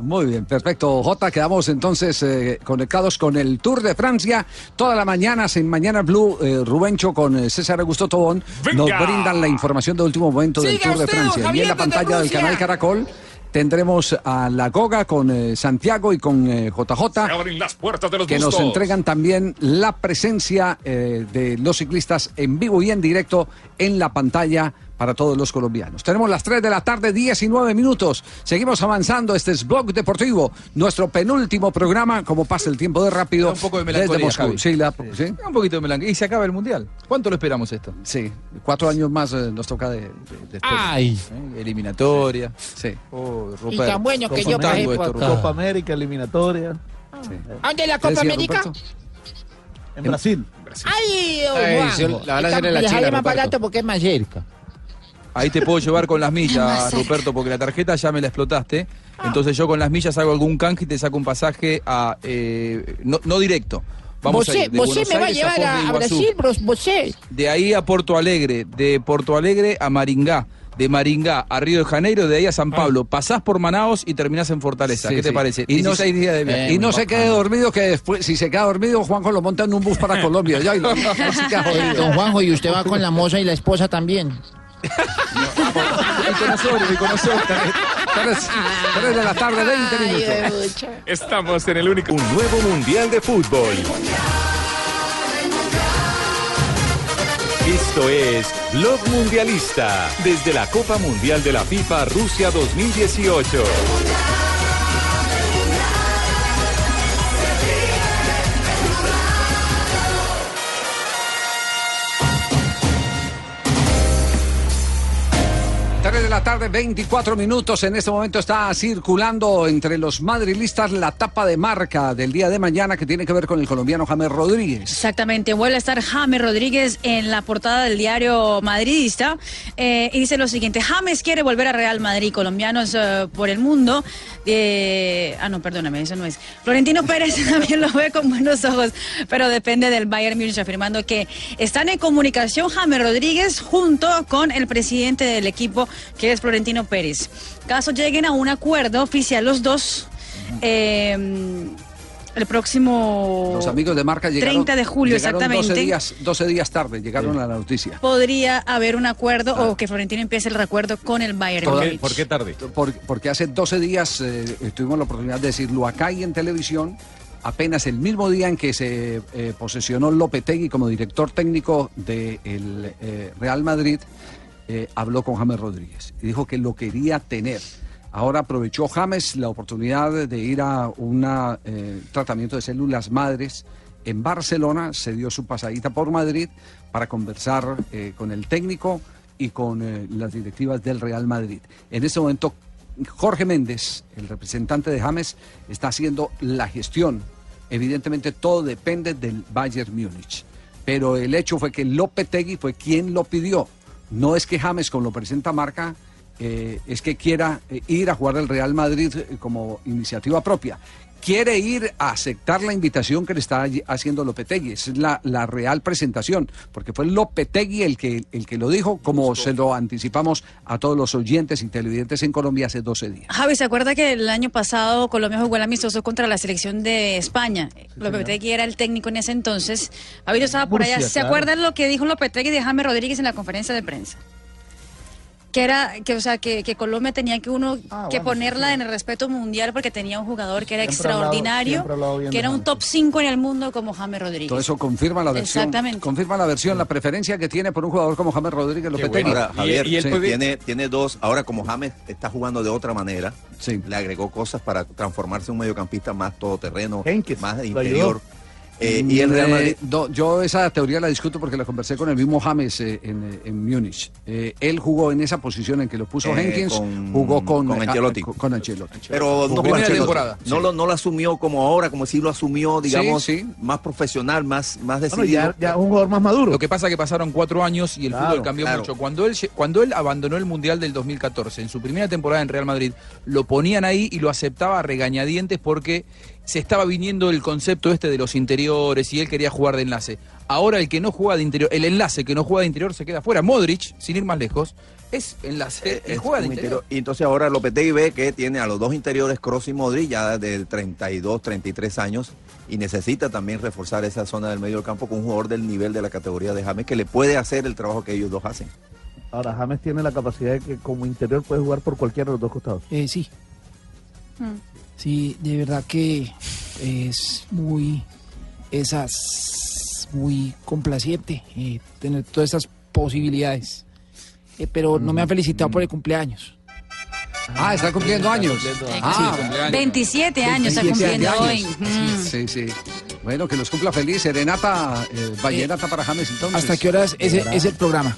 Muy bien, perfecto. Jota, quedamos entonces eh, conectados con el Tour de Francia. Todas las mañanas en Mañana Blue, eh, Rubencho con eh, César Augusto Tobón nos brindan la información de último momento del Tour de usted, Francia. Y en la pantalla del canal Caracol tendremos a La Goga con eh, Santiago y con eh, JJ. Abren las puertas de los que nos entregan también la presencia eh, de los ciclistas en vivo y en directo en la pantalla para todos los colombianos. Tenemos las 3 de la tarde, 19 minutos. Seguimos avanzando. Este es Blog Deportivo, nuestro penúltimo programa. Como pasa el tiempo de rápido. Un poco de desde melancolía, Moscú. Javi. Sí, la- sí. Un poquito de melancolía. Y se acaba el Mundial. ¿Cuánto lo esperamos esto? Sí, cuatro años más eh, nos toca de, de- después. Ay. Eliminatoria. Sí. Oh, Y tan bueno que Copa yo América, esto. Copa América, eliminatoria. ¿A ¿Dónde la ¿Qué Copa decía, América? En Brasil. Ay, don Ay, Juanjo. sí, la van a hacer en la China, más barato porque es más cerca. Ahí te puedo llevar con las millas. Ruperto, porque la tarjeta ya me la explotaste. Entonces yo con las millas hago algún canje y te saco un pasaje a eh, no, no directo. Vamos a ir de vosé me va a llevar a. Brasil, bros, vosé. De ahí a Porto Alegre, de Porto Alegre a Maringá, de Maringá a Río de Janeiro, de ahí a San Pablo. Pasás por Manaos y terminás en Fortaleza. Sí, ¿Qué te sí. parece? Y no, 16 días de viaje. y no se quede dormido, que después, si se queda dormido, Juanjo lo monta en un bus para Colombia. Ya, y lo-. Don Juanjo, y usted va con la moza y la esposa también. El conocedor, el conocedor. Tres, tres de la tarde, 20 minutos. Estamos en el único. Un nuevo Mundial de Fútbol. Esto es Blog Mundialista desde la Copa Mundial de la FIFA Rusia 2018. Tres de la tarde, 24 minutos. En este momento está circulando entre los madrilistas la tapa de marca del día de mañana que tiene que ver con el colombiano James Rodríguez. Exactamente, vuelve a estar James Rodríguez en la portada del diario madridista eh, y dice lo siguiente, James quiere volver a Real Madrid, colombianos eh, por el mundo. Eh, ah, no, perdóname, eso no es. Florentino Pérez también lo ve con buenos ojos, pero depende del Bayern Múnich, afirmando que están en comunicación James Rodríguez junto con el presidente del equipo, que es Florentino Pérez. Caso lleguen a un acuerdo oficial los dos, eh, el próximo... Los amigos de marca llegaron. 30 de julio, llegaron 12 exactamente. días, 12 días tarde, llegaron a la noticia. podría haber un acuerdo o que Florentino empiece el recuerdo con el Bayern Toda- Múnich. tarde? porque hace 12 días eh, tuvimos la oportunidad de decirlo acá y en televisión. Apenas el mismo día en que se eh, posesionó Lopetegui como director técnico del Real Madrid, eh, habló con James Rodríguez y dijo que lo quería tener. Ahora aprovechó James la oportunidad de ir a un tratamiento de células madres en Barcelona, se dio su pasadita por Madrid para conversar eh, con el técnico y con eh, las directivas del Real Madrid. En este momento, Jorge Méndez, el representante de James, está haciendo la gestión. Evidentemente todo depende del Bayern Múnich. Pero el hecho fue que Lopetegui fue quien lo pidió. No es que James, como lo presenta Marca, eh, es que quiera eh, ir a jugar al Real Madrid eh, como iniciativa propia. Quiere ir a aceptar la invitación que le está haciendo Lopetegui. Esa es la, la real presentación, porque fue Lopetegui el que, el que lo dijo, como se lo anticipamos a todos los oyentes y televidentes en Colombia hace 12 días. Javi, ¿se acuerda que el año pasado Colombia jugó el amistoso contra la selección de España? Lopetegui era el técnico en ese entonces. Javi, yo estaba por Murcia, allá. ¿Se claro. acuerdan lo que dijo Lopetegui de James Rodríguez en la conferencia de prensa? Que era, que, o sea, que, que Colombia tenía que uno Ah, que bueno, ponerla en el respeto mundial porque tenía un jugador que era Siempre ha hablado- extraordinario, hablado que era un top 5 en el mundo como James Rodríguez. Todo eso confirma la versión. Exactamente. Confirma la versión, la preferencia que tiene por un jugador como James Rodríguez Lopetegui. Ahora, Javier, Sí. tiene, tiene dos. Ahora, como James está jugando de otra manera, le agregó cosas para transformarse en un mediocampista más todoterreno, más interior. Eh, y el Real Mm, Madrid. eh, no, yo esa teoría la discuto porque la conversé con el mismo James eh, en, eh, en Múnich. Eh, él jugó en esa posición en que lo puso Eh, Jenkins, con- jugó con, con ah, Ancelotti. con, con Ancelotti. Pero no, Ancelotti. Ancelotti. no, lo, no lo asumió como ahora, como si lo asumió, digamos, Sí, más profesional, más, más Bueno, decidido. ya- un jugador más maduro. Lo que pasa es que pasaron cuatro años y el Claro, fútbol cambió claro. mucho. Cuando él, cuando él abandonó el Mundial del 2014, en su primera temporada en Real Madrid, lo ponían ahí y lo aceptaba a regañadientes porque se estaba viniendo el concepto este de los interiores y él quería jugar de enlace. Ahora el que no juega de interior, el enlace que no juega de interior se queda fuera. Modric, sin ir más lejos, es enlace y Es juega de interior. interior. Y entonces ahora Lopetegui ve que tiene a los dos interiores, Cross y Modric, ya de 32, 33 años, y necesita también reforzar esa zona del medio del campo con un jugador del nivel de la categoría de James que le puede hacer el trabajo que ellos dos hacen. Ahora, James tiene la capacidad de que como interior puede jugar por cualquiera de los dos costados. Eh, sí. Sí, de verdad que es muy esas muy complaciente eh, tener todas esas posibilidades. Eh, pero no me han felicitado por el cumpleaños. Ah, está cumpliendo años. Ah, 27 años está 27 cumpliendo años. hoy. Sí, sí. Bueno, que los cumpla feliz. Serenata, eh, vallenata para James entonces. ¿Hasta qué horas es, es el programa?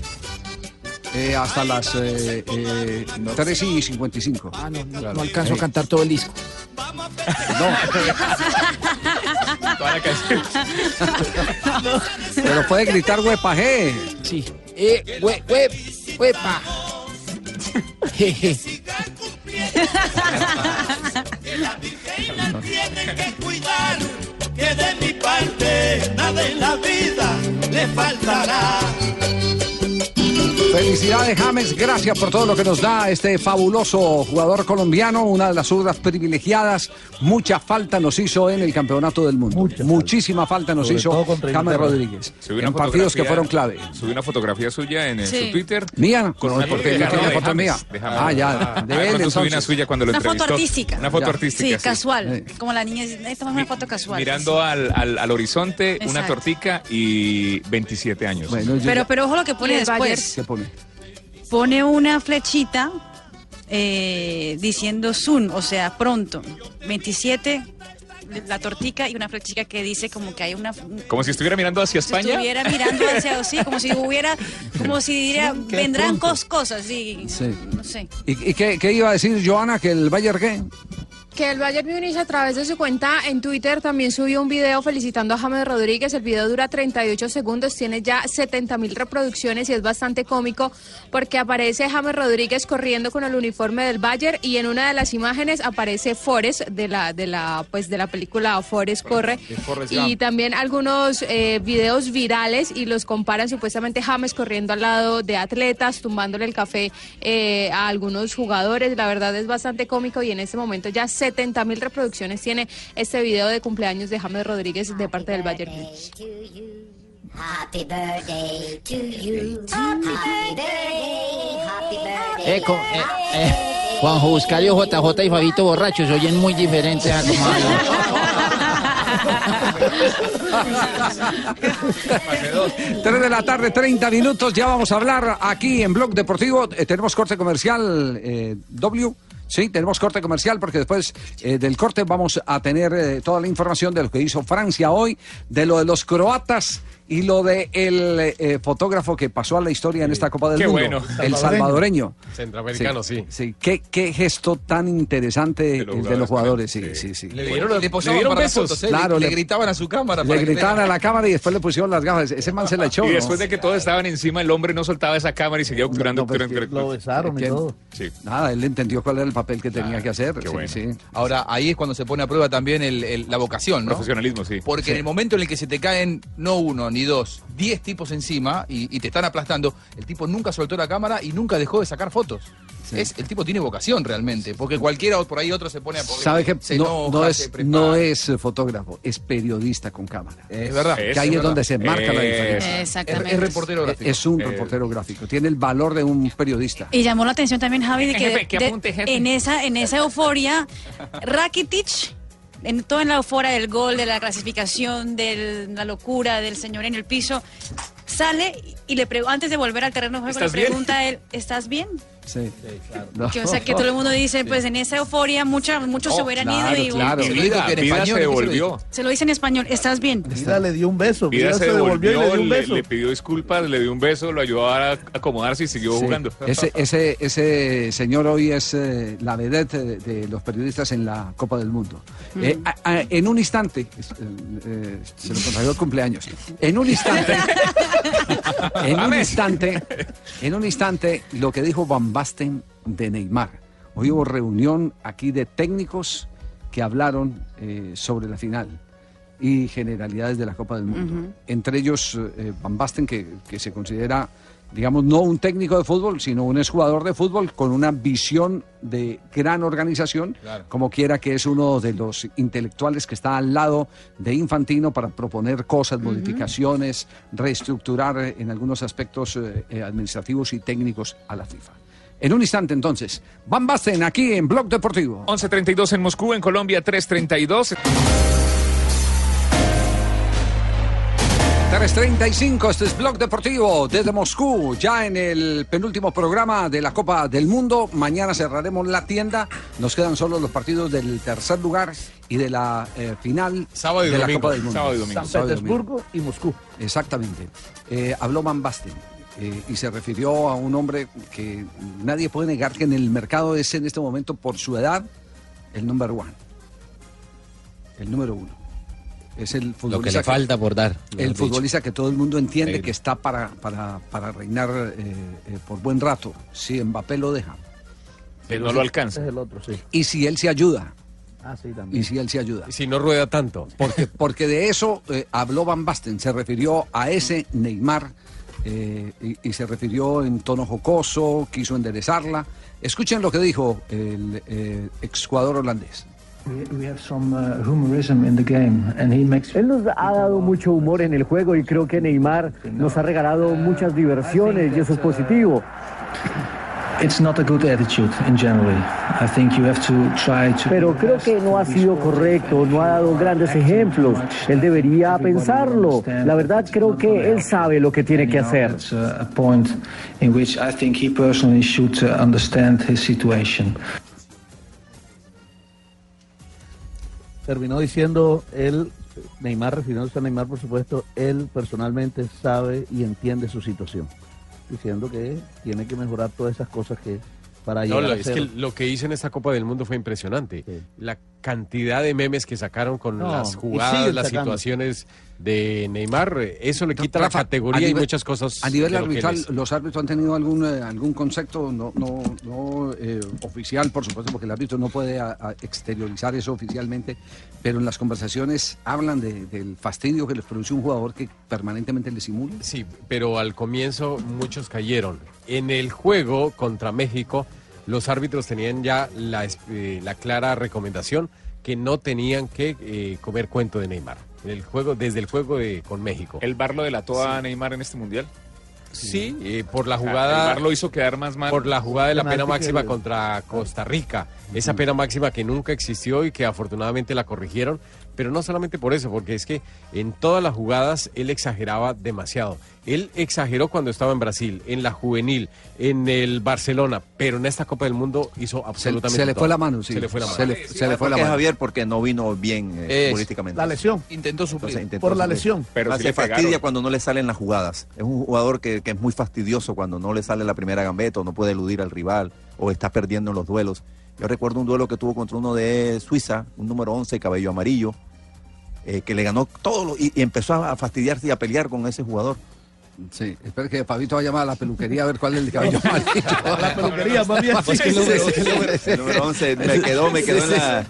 Eh, hasta las eh, eh, 3 y 55. Ah, no, no, Claro. no alcanzo a Eh, cantar todo el disco. Pero puede gritar huepaje. Sí. Eh, hue, hue, huepa. Tiene que cuidar que de mi parte nada en la vida le faltará. Felicidades, James. Gracias por todo lo que nos da este fabuloso jugador colombiano, una de las zurdas privilegiadas. Mucha falta nos hizo en el campeonato del mundo. Muchísima falta nos hizo James. Rodríguez. Una En partidos que fueron clave. Subí una fotografía suya en, Sí. su Twitter. ¿Mía? Con una foto foto mía. Ah, ya, de Ah, él, subí entonces. una suya cuando lo Una foto entrevistó. artística. Una foto Ya. artística. Sí, sí. casual. Como la niña dice, "Ay, tomamos una foto casual. Mirando al, al, al horizonte, una Exacto. tortica y 27 años. Pero, pero ojo lo que pone después. ¿Qué pone? Pone una flechita eh, diciendo soon, o sea, pronto. 27, la tortica y una flechita que dice como que hay una... Como si estuviera mirando hacia Si España. estuviera mirando hacia, sí, como si hubiera, como si diría, vendrán cos- cosas, sí, Sí. no sé. ¿Y, y qué, qué iba a decir Joana? ¿Que el Bayern qué? Que el Bayern Múnich a través de su cuenta en Twitter también subió un video felicitando a James Rodríguez. El video dura 38 segundos, tiene ya 70 mil reproducciones y es bastante cómico porque aparece James Rodríguez corriendo con el uniforme del Bayern y en una de las imágenes aparece Forrest de la de la pues de la película Forrest corre Forrest y también algunos eh, videos virales y los comparan supuestamente James corriendo al lado de atletas, tumbándole el café eh, a algunos jugadores. La verdad es bastante cómico y en este momento ya 70 mil reproducciones tiene este video de cumpleaños de James Rodríguez de parte del Bayern Múnich. Happy birthday to you. Happy birthday, happy birthday. Eh, eh, eh, Juanjo Buscario, JJ y Fabito Borrachos oyen muy diferentes a como Tres de la tarde, 30 minutos. Ya vamos a hablar aquí en Blog Deportivo. Eh, tenemos corte comercial, eh, W. Sí, tenemos corte comercial porque después eh, del corte vamos a tener eh, toda la información de lo que hizo Francia hoy, de lo de los croatas Y lo de el eh, fotógrafo que pasó a la historia en esta Copa del Qué Mundo, bueno. el salvadoreño. Centroamericano, sí. Sí, qué, qué gesto tan interesante el de los jugadores, sí, sí, sí. Le dieron, le fotos, ¿eh? Claro, le, le- le gritaban a su cámara. Le gritaban a la cámara y después le pusieron las gafas. Ese man se la echó. Y ¿no? después de que todos estaban encima, el hombre no soltaba esa cámara y seguía obturando, pues, obturando. lo besaron y todo. Sí. Nada, él entendió cuál era el papel que tenía que hacer. sí, sí. Ahora, ahí es cuando se pone a prueba también el- el- la vocación, ¿no? Profesionalismo, sí. Porque en el momento en el que se te caen no uno ni dos, diez tipos encima y, y te están aplastando, el tipo nunca soltó la cámara y nunca dejó de sacar fotos. Es, el tipo tiene vocación realmente, porque cualquiera por ahí otro se pone a ¿Sabe que se no, enoja, no se es, no es eh, fotógrafo, es periodista con cámara. Es verdad. Que Es ahí es verdad. donde se marca la diferencia. Exactamente. Es- es reportero gráfico. Es un Eh, reportero gráfico. Tiene el valor de un periodista. Y llamó la atención también, Javi, de que, Jefe, que de- apunte, jefe. en esa en esa euforia, Rakitic, en toda la euforia del gol, de la clasificación, de la locura del señor en el piso, sale y le antes de volver al terreno de juego le pregunta a él, ¿estás bien? Sí. Que, o sea, que todo el mundo dice, pues en esa euforia mucha, muchos se Oh, hubieran claro, ido y claro. y- Se en Vida español, se ¿qué se lo devolvió. se lo dice en español, ¿estás bien? Vida le dio un beso. Vida se y devolvió, le dio un beso. le pidió disculpas, le dio un beso, lo ayudó a acomodarse y siguió Sí. jugando. Ese, ese, ese señor hoy es eh, la vedette de, de los periodistas en la Copa del Mundo. Mm. Eh, a- a- en un instante, eh, se lo contagió el cumpleaños. En un instante, en un instante, en un instante, lo que dijo Van Basten de Neymar. Hoy hubo reunión aquí de técnicos que hablaron eh, sobre la final y generalidades de la Copa del Mundo. Entre ellos, eh, Van Basten, que, que se considera, digamos, no un técnico de fútbol, sino un exjugador de fútbol con una visión de gran organización, Claro. como quiera que es uno de los intelectuales que está al lado de Infantino para proponer cosas, modificaciones, reestructurar eh, en algunos aspectos eh, administrativos y técnicos a la FIFA. En un instante, entonces, Van Basten aquí en Blog Deportivo. 11.32 en Moscú, en Colombia 3.32. 3.35, este es Blog Deportivo desde Moscú, ya en el penúltimo programa de la Copa del Mundo. Mañana cerraremos la tienda. Nos quedan solo los partidos del tercer lugar y de la eh, final Sábado y de la domingo. Copa del Mundo. Sábado y domingo. San Sábado y domingo. Petersburgo y Moscú. Exactamente. Eh, habló Van Basten eh, y se refirió a un hombre que nadie puede negar que en el mercado es en este momento, por su edad, el number one. El número uno. Es el Lo que futbolista le falta por dar. el dicho. futbolista que todo el mundo entiende Sí. que está para, para, para reinar eh, eh, por buen rato. Si Mbappé lo deja. Pero no lo alcanza. Es el otro, sí. Y si él se ayuda. Ah, sí, también. Y si él se ayuda. Si no rueda tanto. Porque, porque de eso eh, habló Van Basten, se refirió a ese Neymar eh, y, y se refirió en tono jocoso, quiso enderezarla. Escuchen lo que dijo el eh, exjugador holandés. Él nos ha dado mucho humor en el juego y creo que Neymar nos ha regalado muchas diversiones y eso es positivo. Pero creo que no ha sido correcto, no ha dado grandes ejemplos. Él debería pensarlo. La verdad creo que él sabe lo que tiene que hacer. Terminó diciendo él, Neymar, refiriéndose a Neymar, por supuesto, él personalmente sabe y entiende su situación. Diciendo que tiene que mejorar todas esas cosas que para No, llegar lo- a es ser- que lo que hizo en esta Copa del Mundo fue impresionante. La cantidad de memes que sacaron con No, las jugadas, las sacando. situaciones de Neymar, eso le quita Rafa, la categoría a y nivel- muchas cosas. A nivel lo arbitral, les- los árbitros han tenido algún, eh, algún concepto, no, no, no eh, oficial, por supuesto, porque el árbitro no puede a- a exteriorizar eso oficialmente, pero en las conversaciones hablan de- del fastidio que les produce un jugador que permanentemente le simula. Sí, pero al comienzo muchos cayeron. En el juego contra México, los árbitros tenían ya la, eh, la clara recomendación que no tenían que eh, comer cuento de Neymar. En el juego, desde el juego de, con México. ¿El bar lo delató a Neymar en este mundial? Sí, eh, por la O sea, jugada. el lo hizo quedar más mal. Por la jugada de la pena máxima contra Costa Rica. Esa pena máxima que nunca existió y que afortunadamente la corrigieron. Pero no solamente por eso, porque es que en todas las jugadas él exageraba demasiado. Él exageró cuando estaba en Brasil, en la juvenil, en el Barcelona, pero en esta Copa del Mundo hizo absolutamente se le todo. fue la mano, sí. Se le fue la mano. Se le- se le fue la mano. Javier porque no vino bien eh, Es futbolísticamente. la lesión. Intentó suplir. Entonces, intentó Por la suplir. lesión. Pero sí se le fastidia cuando no le salen las jugadas. Es un jugador que, que es muy fastidioso cuando no le sale la primera gambeta o no puede eludir al rival o está perdiendo en los duelos. Yo recuerdo un duelo que tuvo contra uno de Suiza, un número 11, cabello amarillo, eh, que le ganó todo lo- y, y empezó a fastidiarse y a pelear con ese jugador. Sí, espera que Pabito va a llamar a la peluquería a ver cuál es el cabello amarillo. La peluquería, más bien. Sí, sí, sí, sí, sí. El número 11 me quedó, me quedó en la...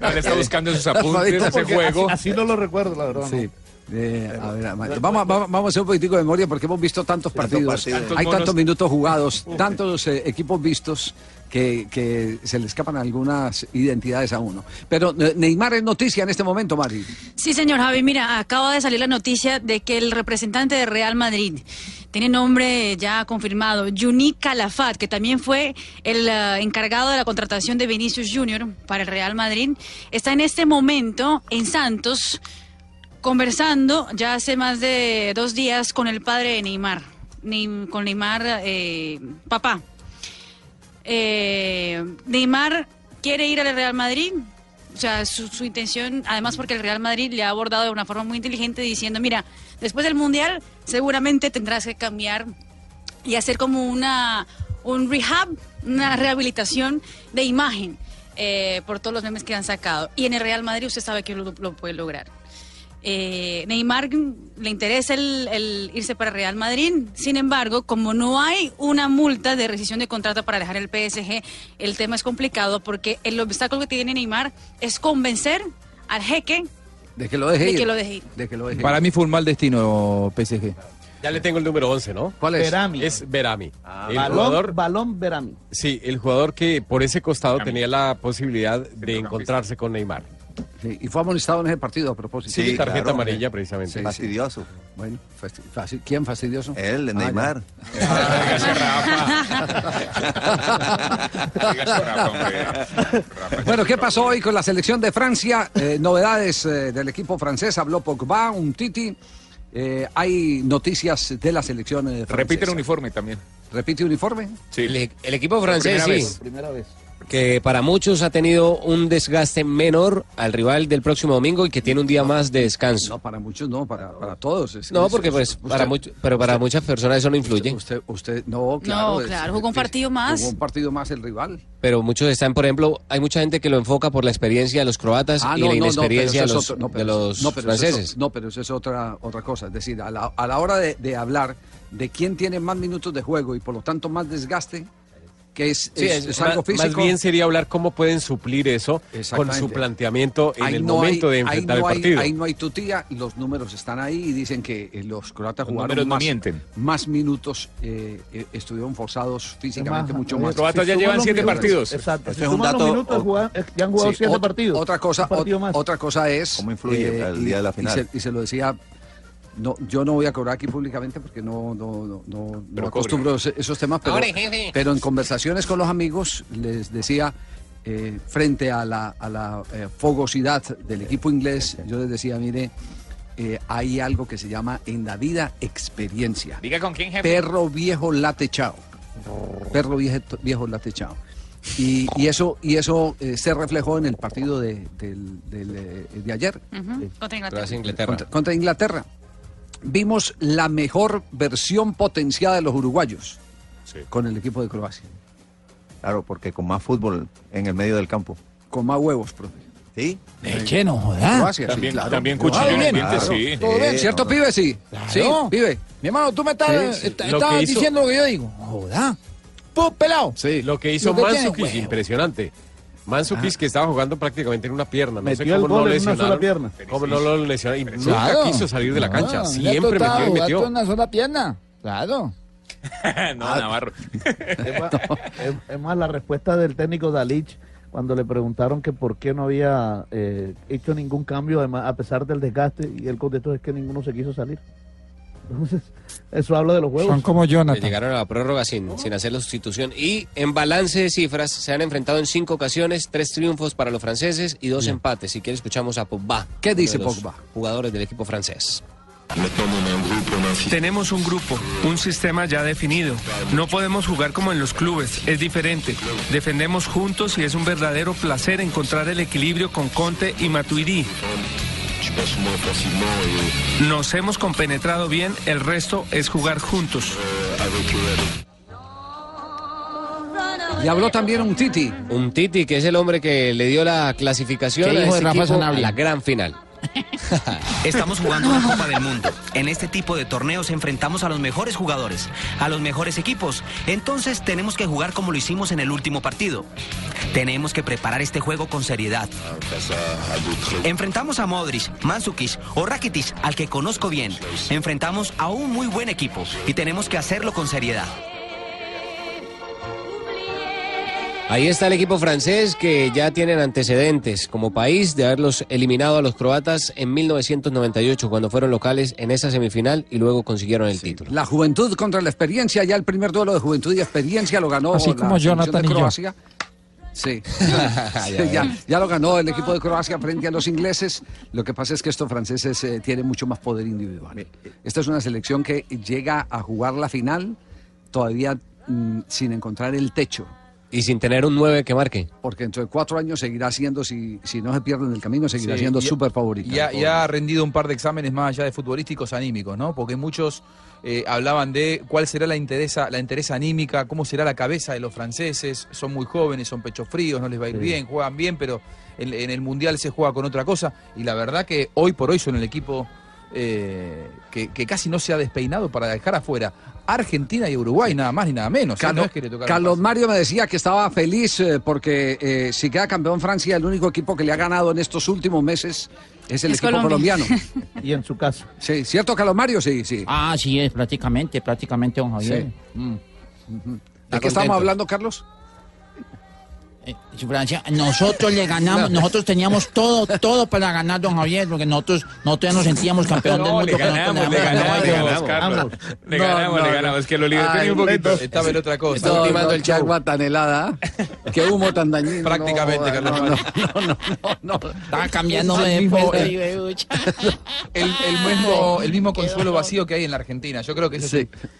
No, le está buscando sus apuntes Pabito, ese juego. Así, así no lo recuerdo, la verdad. Sí. Eh, a ver, vamos, a- vamos, vamos a hacer un poquitico de memoria porque hemos visto tantos partidos, partidos. Tantos hay tantos minutos jugados, tantos eh, equipos vistos que, se le escapan algunas identidades a uno. Pero eh, Neymar es noticia en este momento, Mari. Sí, señor Javi, mira, acaba de salir la noticia de que el representante de Real Madrid tiene nombre ya confirmado, Juni Calafat, que también fue el eh, encargado de la contratación de Vinicius Junior para el Real Madrid, está en este momento en Santos conversando ya hace más de dos días con el padre de Neymar, Ney- con Neymar, eh, papá. Eh, Neymar quiere ir al Real Madrid. O sea, su, intención, además porque el Real Madrid le ha abordado de una forma muy inteligente diciendo, mira, después del Mundial seguramente tendrás que cambiar y hacer como una un rehab, una rehabilitación de imagen eh, por todos los memes que han sacado. Y en el Real Madrid usted sabe que lo puede lograr. Eh, Neymar le interesa el, el irse para Real Madrid. Sin embargo, como no hay una multa de rescisión de contrato para dejar el PSG, el tema es complicado porque el obstáculo que tiene Neymar es convencer al jeque De que lo deje de ir. que lo deje ir. De que lo deje Para ir. mí fue un mal destino PSG. Ya le tengo el número 11, ¿no? ¿Cuál es? Berami. Es Berami. el balón, jugador, balón Berami. sí, el jugador que por ese costado Berami. tenía la posibilidad de encontrarse con Neymar. Sí, y fue amonestado en ese partido a propósito. Sí, tarjeta claro. amarilla precisamente. Sí, sí. Fastidioso. Bueno, fasti- fasti- ¿quién fastidioso? Él, Ah, Neymar. Bueno, ¿qué pasó hoy con la selección de Francia? Eh, novedades eh, del equipo francés, habló Pogba, un Titi. Eh, hay noticias de la selección francesa. Repite el uniforme también. ¿Repite uniforme? Sí. El, el equipo francés, primera sí, vez. Primera vez. Que para muchos ha tenido un desgaste menor al rival del próximo domingo y que tiene un día más de descanso. No, para muchos no, para, para todos. Es- No, porque es- pues usted- para mucho- pero para usted- muchas personas eso no influye. Usted, usted, no, claro. No, es- claro, jugó un es- partido más. Jugó un partido más el rival. Pero muchos están, por ejemplo, hay mucha gente que lo enfoca por la experiencia de los croatas Ah, y no, la no, no, inexperiencia de los, otro- no, de pero los eso- no, pero eso es franceses. no, pero eso es otra, otra cosa. Es decir, a la, a la hora de, de hablar de quién tiene más minutos de juego y por lo tanto más desgaste, que es, Sí, es- es- es algo más- físico. Más bien sería hablar cómo pueden suplir eso con su planteamiento en Ahí el no momento hay- de enfrentar no el hay- partido. Ahí no hay tutía, los números están ahí y dicen que eh, los croatas Los jugaron más, más minutos, eh, eh, estuvieron forzados físicamente Más, mucho más. Croatas ya llevan los siete minutos- partidos. Exacto. Eso Si es un suman los dato- minutos, ya han jugado Sí, siete partidos. Otra cosa, otra es. ¿Cómo influye el día de la y final? se- Y se, lo decía. No, yo no voy a cobrar aquí públicamente porque no, no, no, no, acostumbro esos temas, pero, pero en conversaciones con los amigos les decía, eh, frente a la, a la eh, fogosidad del equipo inglés, yo les decía, mire, eh, hay algo que se llama en la vida experiencia. Diga con quién, jefe. Perro viejo late chao. Perro viejo, viejo late chao. Y, y eso, y eso eh, se reflejó en el partido de, del, eh, de ayer Contra Inglaterra. Croacia, Inglaterra. contra, contra Inglaterra. Vimos la mejor versión potenciada de los uruguayos Sí. con el equipo de Croacia. Claro, porque con más fútbol en el medio del campo. Con más huevos, profe. ¿Sí? Eche, no joda. Croacia, sí, También, claro. también cuchillo en el bien, claro. sí. Todo bien, ¿Cierto, no. pibe? Sí. Sí, Claro. pibe. Mi hermano, tú me estás, Sí, sí. est- Lo estabas que hizo- diciendo lo que yo digo. Joda. Pu, pelado. Sí. Lo que hizo que Mandzukic, huevo. impresionante. Mandzukic que estaba jugando prácticamente en una pierna. No sé Metió el cómo no gol lo en una sola pierna. Cómo no lo lesionaron. Y nunca Claro. quiso salir de la cancha. Ah, Siempre metió y metió. en una sola pierna. Claro. no, Navarro. Es más, es- es más, la respuesta del técnico Dalich cuando le preguntaron que por qué no había eh, hecho ningún cambio además, a pesar del desgaste y él contestó es que ninguno se quiso salir. Entonces, eso habla de los juegos. Que llegaron a la prórroga sin, sin hacer la sustitución. Y en balance de cifras, se han enfrentado en cinco ocasiones, tres triunfos para los franceses y dos empates. Si quiere, escuchamos a Pogba. ¿Qué dice uno de los Pogba? Jugadores del equipo francés. Tenemos un grupo, un sistema ya definido. No podemos jugar como en los clubes, es diferente. Defendemos juntos y es un verdadero placer encontrar el equilibrio con Conte y Matuidi. Nos hemos compenetrado bien, el resto es jugar juntos. Y habló también un Titi. Un Titi, que es el hombre que le dio la clasificación ¿Qué a de ese Rafa equipo a Sanabria? la gran final. Estamos jugando la Copa del Mundo. En este tipo de torneos enfrentamos a los mejores jugadores, a los mejores equipos. Entonces tenemos que jugar como lo hicimos en el último partido. Tenemos que preparar este juego con seriedad. Enfrentamos a Modric, Mandzukic o Rakitic, al que conozco bien. Enfrentamos a un muy buen equipo y tenemos que hacerlo con seriedad. Ahí está el equipo francés que ya tienen antecedentes como país de haberlos eliminado a los croatas en 1998 cuando fueron locales en esa semifinal y luego consiguieron el título. La juventud contra la experiencia, ya el primer duelo de juventud y experiencia lo ganó Así la como selección Jonathan de y yo. Croacia. Sí, ya, ya lo ganó el equipo de Croacia frente a los ingleses. Lo que pasa es que estos franceses eh, tienen mucho más poder individual. Esta es una selección que llega a jugar la final todavía mm, sin encontrar el techo. Y sin tener un 9 que marque. Porque dentro de cuatro años seguirá siendo, si, si no se pierde en el camino, seguirá Sí, siendo súper favorita. Y ha, y ha rendido un par de exámenes más allá de futbolísticos anímicos, ¿no? Porque muchos eh, hablaban de cuál será la interesa, la interesa anímica, cómo será la cabeza de los franceses. Son muy jóvenes, son pechos fríos, no les va a ir Sí. bien, juegan bien, pero en, en el Mundial se juega con otra cosa. Y la verdad que hoy por hoy son el equipo eh, que, que casi no se ha despeinado para dejar afuera Argentina y Uruguay, nada más ni nada menos. ¿eh? Carlos, no es que le tocaron Carlos fácil. Mario me decía que estaba feliz eh, porque eh, si queda campeón Francia, el único equipo que le ha ganado en estos últimos meses es el Es equipo Colombia. colombiano. y en su casa. Sí, ¿cierto, Carlos Mario? Sí, sí. Ah, sí, es prácticamente, prácticamente, don Javier. Sí. Mm. ¿De qué estamos hablando, Carlos? Eh, Francia, nosotros le ganamos, No. nosotros teníamos todo, todo para ganar, don Javier, porque nosotros, nosotros ya nos sentíamos campeón del No, mundo. le ganamos, le ganamos, le ganamos, Carlos. Le ganamos, le ganamos. Es que lo liberté un poquito. Estaba en otra cosa. Ultimando no, el qué show. agua tan helada. Qué humo tan dañino. Prácticamente, no, Carlos no, no, no, no, no. Estaba cambiándome El de mismo- puesto, el- mismo, el mismo consuelo vacío que hay en la Argentina. Yo creo que Sí. es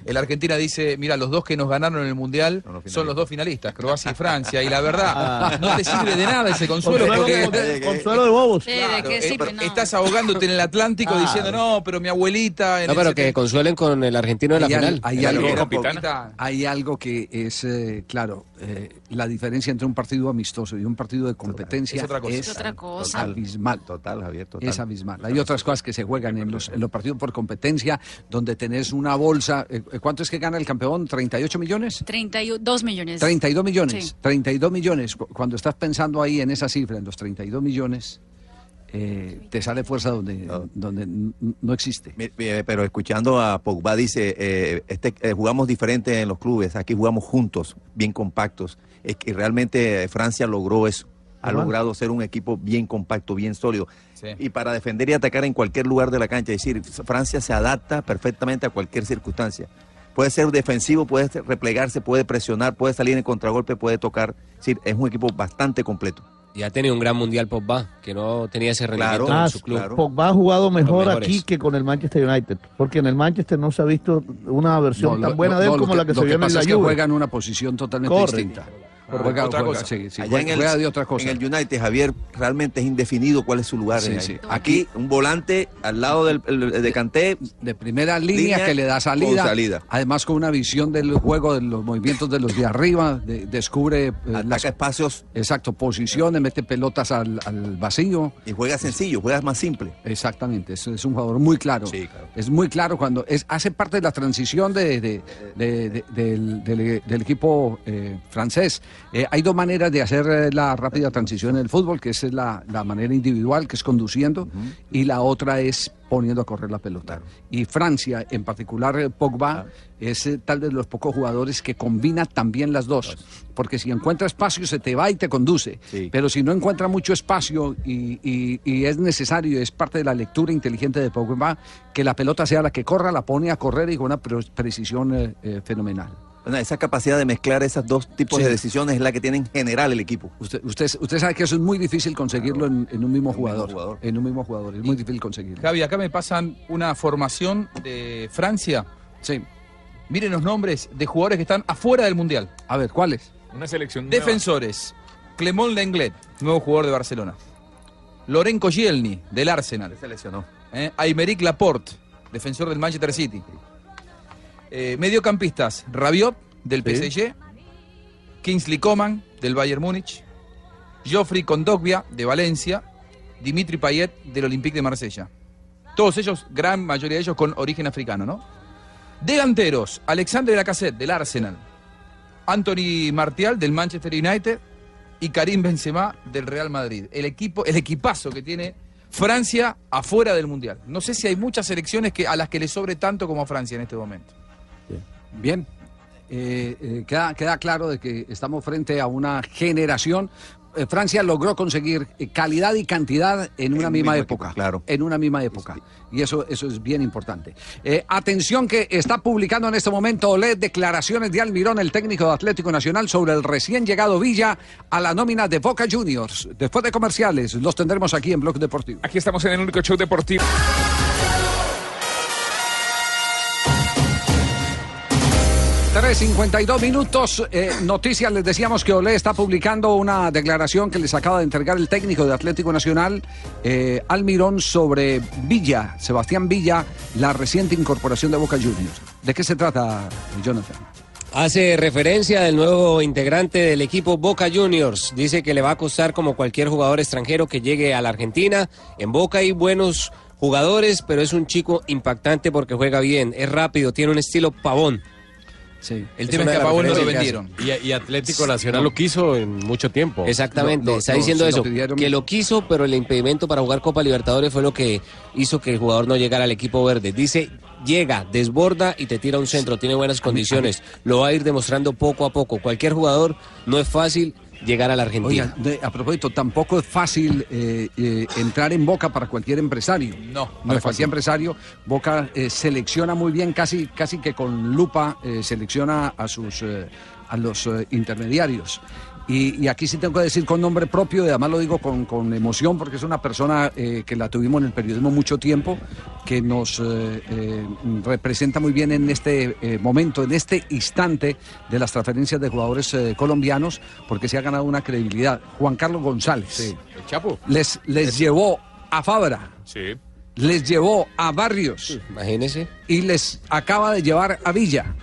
el, la Argentina dice, mira, los dos que nos ganaron en el Mundial son los dos finalistas, Croacia y Francia. Y la verdad, no te sirve de nada ese consuelo Consuelo, porque con- consuelo de bobos. Sí, ¿de Claro, eh, sirve? No. estás ahogándote en el Atlántico Claro. diciendo, no, pero mi abuelita... En No, pero 70". que consuelen con el argentino de la Hay, al- final. hay Claro, algo, capitana. hay algo que es, eh, claro, eh, la diferencia entre un partido amistoso y un partido de competencia Es otra cosa. Es otra cosa. abismal. Total, Javier, total. Es abismal. Hay otras cosas que se juegan en los, en los partidos por competencia, donde tenés una bolsa. eh, ¿Cuánto es que gana el campeón? ¿38 millones? 32 millones. 32 millones. Sí. 32 millones. Cu- Cuando estás pensando ahí en esa cifra, en los 32 millones, eh, te sale fuerza donde, donde n- no existe. Mi- Pero escuchando a Pogba dice, eh, este, eh, jugamos diferente en los clubes, aquí jugamos juntos, bien compactos. Es que realmente Francia logró eso, ha Ajá. logrado ser un equipo bien compacto, bien sólido. Sí. Y para defender y atacar en cualquier lugar de la cancha, es decir, Francia se adapta perfectamente a cualquier circunstancia. Puede ser defensivo, puede replegarse, puede presionar, puede salir en contragolpe, puede tocar. Es decir, es un equipo bastante completo. Y ha tenido un gran mundial Pogba, que no tenía ese rendimiento Claro. En su club. claro. Pogba ha jugado mejor aquí que con el Manchester United, porque en el Manchester no se ha visto una versión No, tan lo- buena de él no, como la que se vio en pasa la es que Juve. juega en una posición totalmente Corre. distinta. Ah, Juega- otra cosa. sí, sí, Allá juega- en el, de otra cosa. en el United, Javier, realmente es indefinido cuál es su lugar. Sí, en. Aquí, un volante al lado del, el- de Kanté, de primera línea, Línea que le da salida, además con una visión del juego, de los movimientos de los de arriba, de- descubre eh, ataca las espacios exacto posiciones, mete pelotas al, al vacío. y juega sencillo, juega más simple. Exactamente, es, es un jugador muy claro. Sí, claro. Es muy claro cuando es hace parte de la transición de, de- de- de- del, del- del equipo eh, francés. Eh, hay dos maneras de hacer eh, la rápida transición en el fútbol, que es la, la manera individual, que es conduciendo, y la otra es poniendo a correr la pelota. Y Francia, en particular eh, Pogba, es eh, tal vez los pocos jugadores que combina también las dos. Porque si encuentra espacio, se te va y te conduce. Pero si no encuentra mucho espacio y, y- y es necesario, es parte de la lectura inteligente de Pogba, que la pelota sea la que corra, la pone a correr y con una pre- precisión eh, eh, fenomenal. Bueno, esa capacidad de mezclar esos dos tipos Sí. de decisiones es la que tiene en general el equipo. Usted, usted, usted sabe que eso es muy difícil conseguirlo en, en un mismo jugador. En un mismo jugador. Es muy difícil conseguirlo. Javi, acá me pasan una formación de Francia. Sí. Miren los nombres de jugadores que están afuera del Mundial. A ver, ¿cuáles? Una selección nueva. Defensores. Clemón Lenglet, nuevo jugador de Barcelona. Loren Koscielny, del Arsenal. Se lesionó. Eh, Aymeric Laporte, defensor del Manchester City. Eh, mediocampistas, Rabiot, del Sí. PSG. Kingsley Coman, del Bayern Múnich. Geoffrey Kondogbia, de Valencia. Dimitri Payet, del Olympique de Marsella. Todos ellos, gran mayoría de ellos, con origen africano, ¿no? Delanteros, Alexandre Lacazette, del Arsenal. Anthony Martial, del Manchester United. Y Karim Benzema, del Real Madrid. El, equipo, el equipazo que tiene Francia afuera del Mundial. No sé si hay muchas selecciones que, a las que le sobre tanto como a Francia en este momento. Bien. Eh, eh, queda, queda claro de que estamos frente a una generación. Eh, Francia logró conseguir calidad y cantidad en una un misma época. equipo, claro. En una misma época. Y eso, eso es bien importante. Eh, atención que está publicando en este momento OLED declaraciones de Almirón, el técnico de Atlético Nacional, sobre el recién llegado Villa a la nómina de Boca Juniors. Después de comerciales, los tendremos aquí en Blog Deportivo. Aquí estamos en el único show deportivo. Tres 52 minutos. Eh, noticias, les decíamos que Olé está publicando una declaración que les acaba de entregar el técnico de Atlético Nacional, eh, Almirón, sobre Villa, Sebastián Villa, la reciente incorporación de Boca Juniors. ¿De qué se trata, Jonathan? Hace referencia del nuevo integrante del equipo Boca Juniors. Dice que le va a costar como cualquier jugador extranjero que llegue a la Argentina. En Boca hay buenos jugadores, pero es un chico impactante porque juega bien, es rápido, tiene un estilo pavón. Sí. El Es tema es que de a Pavón no lo vendieron. Y, y Atlético Nacional lo quiso en mucho tiempo. Exactamente, está diciendo eso, lo que lo quiso, pero el impedimento para jugar Copa Libertadores fue lo que hizo que el jugador no llegara al equipo verde. Dice, llega, desborda y te tira un centro, tiene buenas condiciones, lo va a ir demostrando poco a poco. Cualquier jugador no es fácil llegar a la Argentina. Oiga, de- a propósito, tampoco es fácil eh, eh, entrar en Boca para cualquier empresario. No, Para cualquier empresario, Boca eh, selecciona muy bien, casi, casi que con lupa eh, selecciona a sus eh, a los eh, intermediarios. Y, y aquí sí tengo que decir con nombre propio, y además lo digo con, con emoción, porque es una persona eh, que la tuvimos en el periodismo mucho tiempo, que nos eh, eh, representa muy bien en este eh, momento, en este instante de las transferencias de jugadores eh, colombianos, porque se ha ganado una credibilidad. Juan Carlos González. El Chapo. Les, les llevó a Fabra, Sí. les llevó a Barrios. Imagínese. Y les acaba de llevar a Villa.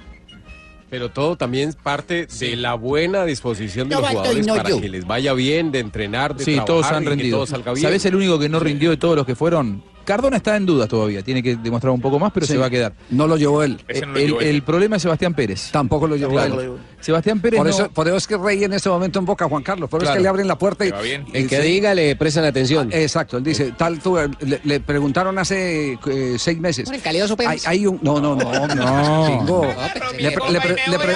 Pero todo también parte de la buena disposición de No los jugadores no para yo. que les vaya bien, de entrenar, de Sí, trabajar todos han y que rendido. todo salga bien. ¿Sabés el único que no rindió de todos los que fueron? Cardona está en duda todavía, tiene que demostrar un poco más, pero Sí. se va a quedar. No lo llevó él. Eh, el, el problema es Sebastián Pérez. Tampoco lo llevó Claro. él. Sebastián Pérez Por no- eso, por eso es que Rey en este momento en Boca, Juan Carlos. Por eso es que le abren la puerta y. Bien. El que sí. diga le prestan atención. Ah, Exacto, él dice, tal, tú, le, le preguntaron hace eh, seis meses. Por el calidoso Hay, Pérez. hay un. No, no, no, no. Le, le pre- le pre-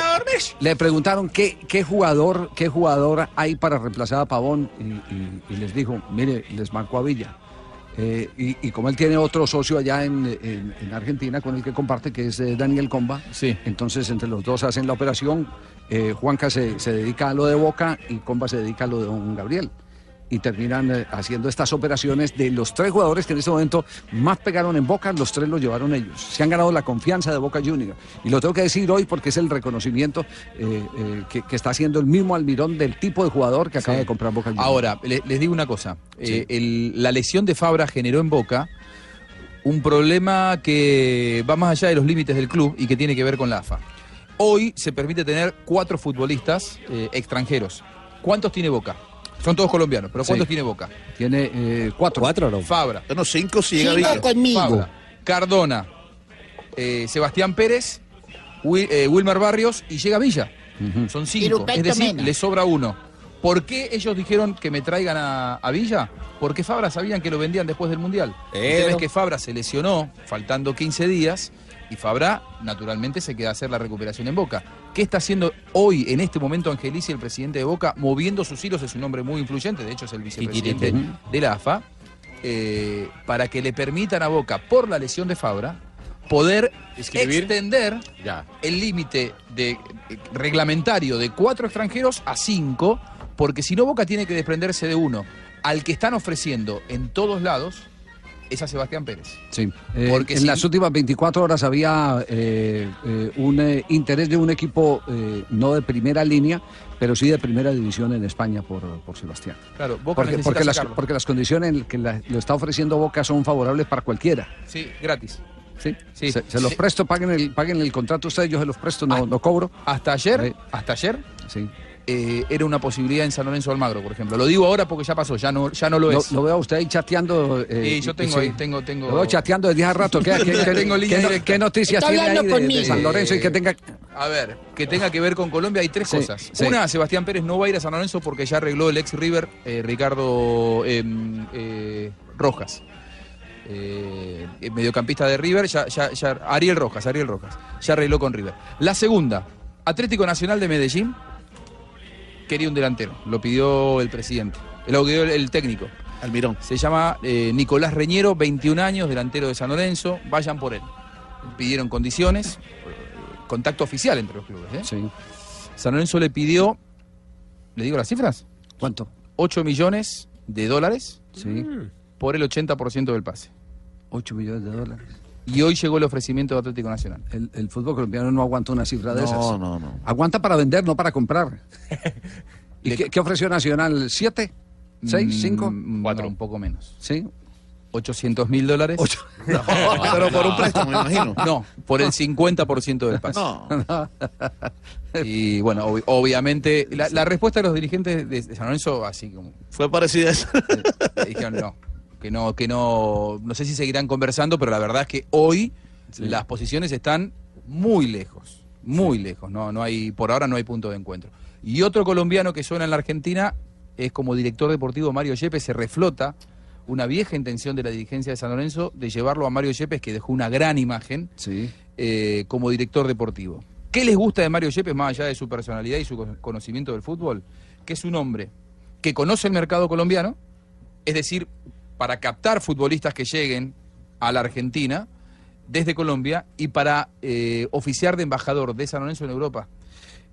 le preguntaron qué, qué jugador, qué jugador hay para reemplazar a Pavón y, y- y les dijo, mire, les marcó a Villa. Eh, y, y como él tiene otro socio allá en, en- en Argentina con el que comparte, que es eh, Daniel Comba, entonces entre los dos hacen la operación. Eh, Juanca se, se dedica a lo de Boca y Comba se dedica a lo de don Gabriel. Y terminan eh, haciendo estas operaciones de los tres jugadores que en este momento más pegaron en Boca, los tres los llevaron ellos. Se han ganado la confianza de Boca Juniors. Y lo tengo que decir hoy porque es el reconocimiento eh, eh, que, que está haciendo el mismo Almirón del tipo de jugador que acaba Sí. de comprar Boca Juniors. Ahora, le- les digo una cosa. Sí. El- la lesión de Fabra generó en Boca un problema que va más allá de los límites del club y que tiene que ver con la AFA. Hoy se permite tener cuatro futbolistas eh, extranjeros. ¿Cuántos tiene Boca? Son todos colombianos, pero ¿cuántos Sí. tiene Boca? Tiene eh, cuatro. ¿Cuatro no? Fabra. No, cinco si llega Cinco Villa. conmigo. Fabra, Cardona, eh, Sebastián Pérez, Wil- eh, Wilmer Barrios y llega Villa. Son cinco. Es decir, Mena. le sobra uno. ¿Por qué ellos dijeron que me traigan a, a Villa? Porque Fabra sabían que lo vendían después del Mundial. El tema es que Fabra se lesionó faltando 15 días y Fabra naturalmente se queda a hacer la recuperación en Boca. ¿Qué está haciendo hoy, en este momento, Angelici, el presidente de Boca, moviendo sus hilos? Es un hombre muy influyente, de hecho es el vicepresidente de la AFA, eh, para que le permitan a Boca, por la lesión de Fabra, poder extender el límite de, eh, reglamentario de cuatro extranjeros a cinco, porque si no Boca tiene que desprenderse de uno. Al que están ofreciendo en todos lados es a Sebastián Pérez. Sí. Eh, Porque en las últimas 24 horas había eh, eh, un interés de un equipo no de primera línea, pero sí de primera división en España por, por Sebastián. Claro, Boca Porque, porque las, porque las condiciones en que la- lo está ofreciendo Boca son favorables para cualquiera. Sí, gratis. Sí, Sí. Se, se los Sí. presto, paguen el, paguen el contrato ustedes, yo se los presto, no, no cobro. Hasta ayer, hasta ayer, sí. Eh, era una posibilidad en San Lorenzo Almagro, por ejemplo. Lo digo ahora porque ya pasó, ya no, ya no lo Lo, es. lo veo a usted ahí chateando. eh, Sí, yo tengo sí. ahí, tengo, tengo. Lo veo chateando desde hace rato. ¿Qué, qué- qué- Tengo qué no- directa. qué noticias tiene ahí hablando de-. San Lorenzo y que Eh, tenga... A ver, que tenga que ver con Colombia hay tres Sí, cosas. sí. Una, Sebastián Pérez no va a ir a San Lorenzo porque ya arregló el ex River eh, Ricardo em, eh, Rojas. Eh, mediocampista de River, ya, ya- ya- Ariel Rojas, Ariel Rojas, ya arregló con River. La segunda, Atlético Nacional de Medellín quería un delantero, lo pidió el presidente, lo pidió el, el técnico. Almirón. Se llama eh, Nicolás Reñero, 21 años, delantero de San Lorenzo, vayan por él. Pidieron condiciones, eh, contacto oficial entre los clubes. ¿eh? San Lorenzo le pidió, ¿le digo las cifras? ¿Cuánto? 8 millones de dólares Sí. por el 80% del pase. 8 millones de dólares. Y hoy llegó el ofrecimiento de Atlético Nacional. El, el fútbol colombiano no aguanta una cifra de No, esas. no, no. Aguanta para vender, no para comprar. ¿Y Le- qué, qué ofreció Nacional? ¿Siete? ¿Seis? Mm, ¿Cinco? no, un poco menos. ¿Sí? 800 mil dólares. pero por un préstamo, me imagino. No, por el 50% del pase. No. Y bueno, ob- obviamente, la, la respuesta de los dirigentes de San Lorenzo, así como. Fue parecida a esa. Dijeron no. Que no, que no. No sé si seguirán conversando, pero la verdad es que hoy las posiciones están muy lejos. Muy lejos. No, no hay, por ahora no hay punto de encuentro. Y otro colombiano que suena en la Argentina es como director deportivo Mario Yepes, se reflota una vieja intención de la dirigencia de San Lorenzo de llevarlo a Mario Yepes, que dejó una gran imagen eh, como director deportivo. ¿Qué les gusta de Mario Yepes, más allá de su personalidad y su co- conocimiento del fútbol? Que es un hombre que conoce el mercado colombiano, es decir, para captar futbolistas que lleguen a la Argentina desde Colombia y para eh, oficiar de embajador de San Lorenzo en Europa.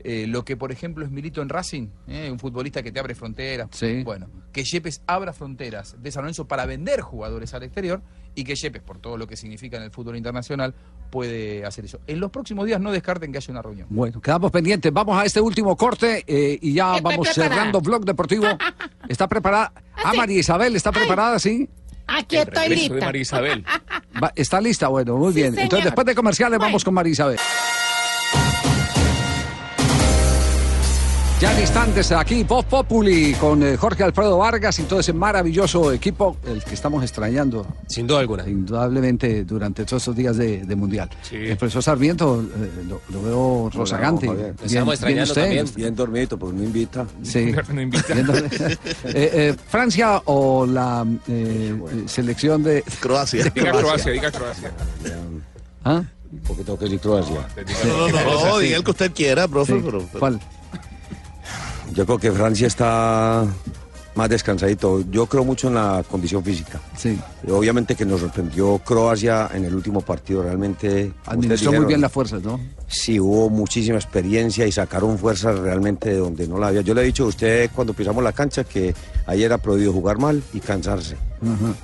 Eh, lo que, por ejemplo, es Milito en Racing, eh, un futbolista que te abre fronteras. Bueno, que Yepes abra fronteras de San Lorenzo para vender jugadores al exterior y que Yepes, por todo lo que significa en el fútbol internacional, puede hacer eso. En los próximos días no descarten que haya una reunión. Bueno, quedamos pendientes. Vamos a este último corte eh, y ya Estoy vamos preparada. cerrando Vlog Deportivo. ¿Está preparada? Ah, María Isabel, ¿está preparada? Sí. Aquí estoy lista. Isabel. Va- ¿Está lista? Bueno, muy bien. Entonces, después de comerciales, vamos con María Isabel. Ya en instantes aquí, Voz Populi, con eh, Jorge Alfredo Vargas y todo ese maravilloso equipo, el que estamos extrañando. Sin duda alguna. Indudablemente durante todos estos días de, de Mundial. El profesor Sarmiento eh, lo, lo veo rozagante. Javier. Lo estamos extrañando usted? también. Bien dormido, porque no invita. Sí. No invita. Bien. Eh, eh, Francia o la selección de Croacia. Diga Croacia, diga Croacia. ¿Ah? Porque tengo que decir Croacia. No, no, no, diga el que usted quiera, profe. Sí. Pero, ¿Cuál? Yo creo que Francia está más descansadito. Yo creo mucho en la condición física. Sí. Obviamente que nos sorprendió Croacia en el último partido. Realmente. Administró muy bien las fuerzas, ¿no? Sí, hubo muchísima experiencia y sacaron fuerzas realmente de donde no la había. Yo le he dicho a usted cuando pisamos la cancha que ayer era prohibido jugar mal y cansarse.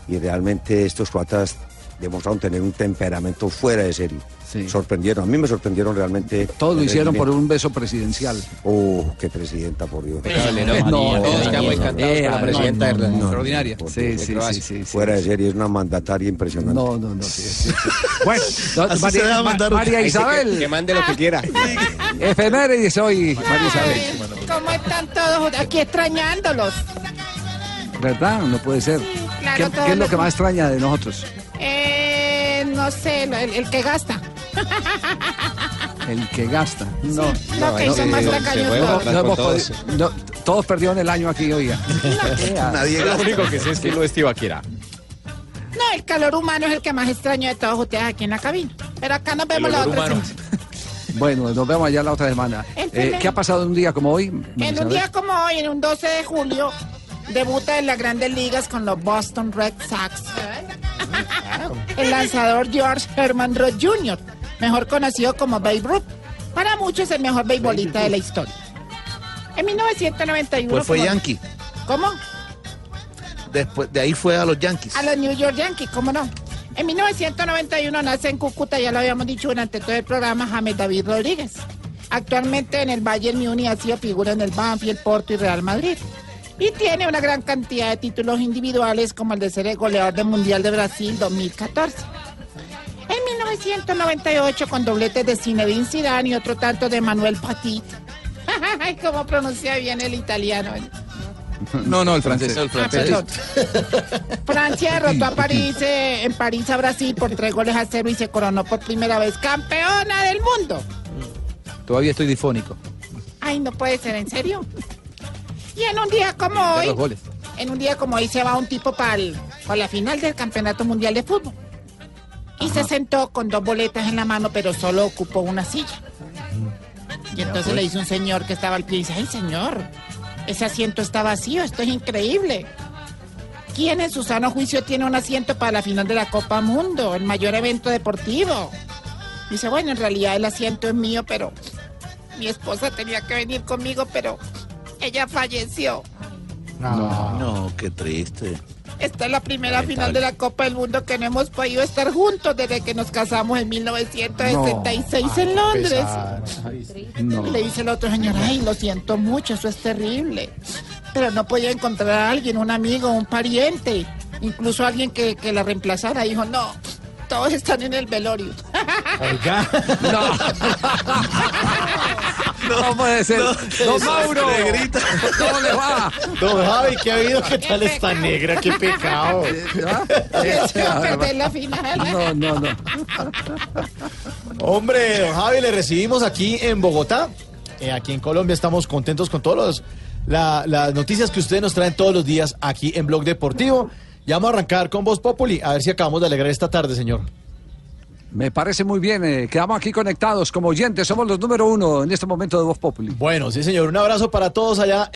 Y realmente estos croatas demostraron tener un temperamento fuera de serie. Sorprendieron, a mí me sorprendieron realmente. Todos lo hicieron por un beso presidencial. Oh, qué presidenta, por Dios. ¿no? La presidenta Extraordinaria. Sí, sí, sí, sí, sí. Fuera de serie, es una mandataria impresionante. No, no, no. sí, sí, sí. Bueno, no, Así se María, Isabel. Que, que mande lo que quiera. Efemérides hoy, María Isabel. ¿Cómo están todos aquí extrañándolos? ¿Verdad? No puede ser. ¿Qué, todo es lo- que más extraña de nosotros? Eh, no sé, el, el que gasta. El que gasta. No, lo que hizo más todos. no hemos podido- no, todos perdieron el año aquí, oiga. Nadie Lo único que sé es que lo es Tibaquira. No, el calor humano es el que más extraño de todos ustedes aquí en la cabina. Pero acá nos vemos la otra semana. Bueno, nos vemos allá la otra semana. Eh, ¿Qué ha pasado en un día como hoy? En un día como hoy, en un 12 de julio, debuta en las grandes ligas con los Boston Red Sox. El lanzador George Herman Roth Jr., mejor conocido como Babe Ruth. Para muchos el mejor beisbolista de la historia. En 1991... Pues fue como- Yankee. ¿Cómo? Después de ahí fue a los Yankees. A los New York Yankees, ¿cómo no? En 1991 nace en Cúcuta, ya lo habíamos dicho durante todo el programa, James David Rodríguez. Actualmente en el Bayern Múnich ha sido figura en el Banfield, Porto y Real Madrid. Y tiene una gran cantidad de títulos individuales como el de ser el goleador del Mundial de Brasil 2014. En 1998 con dobletes de Zinedine Zidane y otro tanto de Manuel Petit. Ay, cómo pronuncia bien el italiano. No, no, el francés. Ah, perdón. Francia derrotó a París, eh, en París a Brasil por tres goles a cero y se coronó por primera vez campeona del mundo. Todavía estoy difónico. Ay, no puede ser, ¿en serio? Y en un día como hoy, en un día como hoy se va un tipo para la final del Campeonato Mundial de Fútbol. Y se sentó con dos boletas en la mano, pero solo ocupó una silla. Y entonces le dice un señor que estaba al pie y dice, ay señor, ese asiento está vacío, esto es increíble. ¿Quién en su sano juicio tiene un asiento para la final de la Copa Mundo, el mayor evento deportivo? Dice, bueno, en realidad el asiento es mío, pero mi esposa tenía que venir conmigo, pero ella falleció. No, no, qué triste. Esta es la primera Lamentable. final de la Copa del Mundo que no hemos podido estar juntos desde que nos casamos en 1966 en Londres. Y le dice el otro señor, ay, lo siento mucho, eso es terrible. Pero no podía encontrar a alguien, un amigo, un pariente, incluso alguien que, que la reemplazara. Dijo, no, todos están en el velorio. No puede ser. Don Mauro. Negrita. ¿Cómo le va? Don Javi, ¿qué ha habido? ¿Qué tal esta negra? ¡Qué pecado! La final. No, no, no. Hombre, don Javi, le recibimos aquí en Bogotá. Eh, aquí en Colombia estamos contentos con todas las noticias que ustedes nos traen todos los días aquí en Blog Deportivo. Ya vamos a arrancar con Voz Populi, a ver si acabamos de alegrar esta tarde, señor. Me parece muy bien. eh, quedamos aquí conectados como oyentes. Somos los número uno en este momento de Voz Populi. Bueno, sí, señor. Un abrazo para todos allá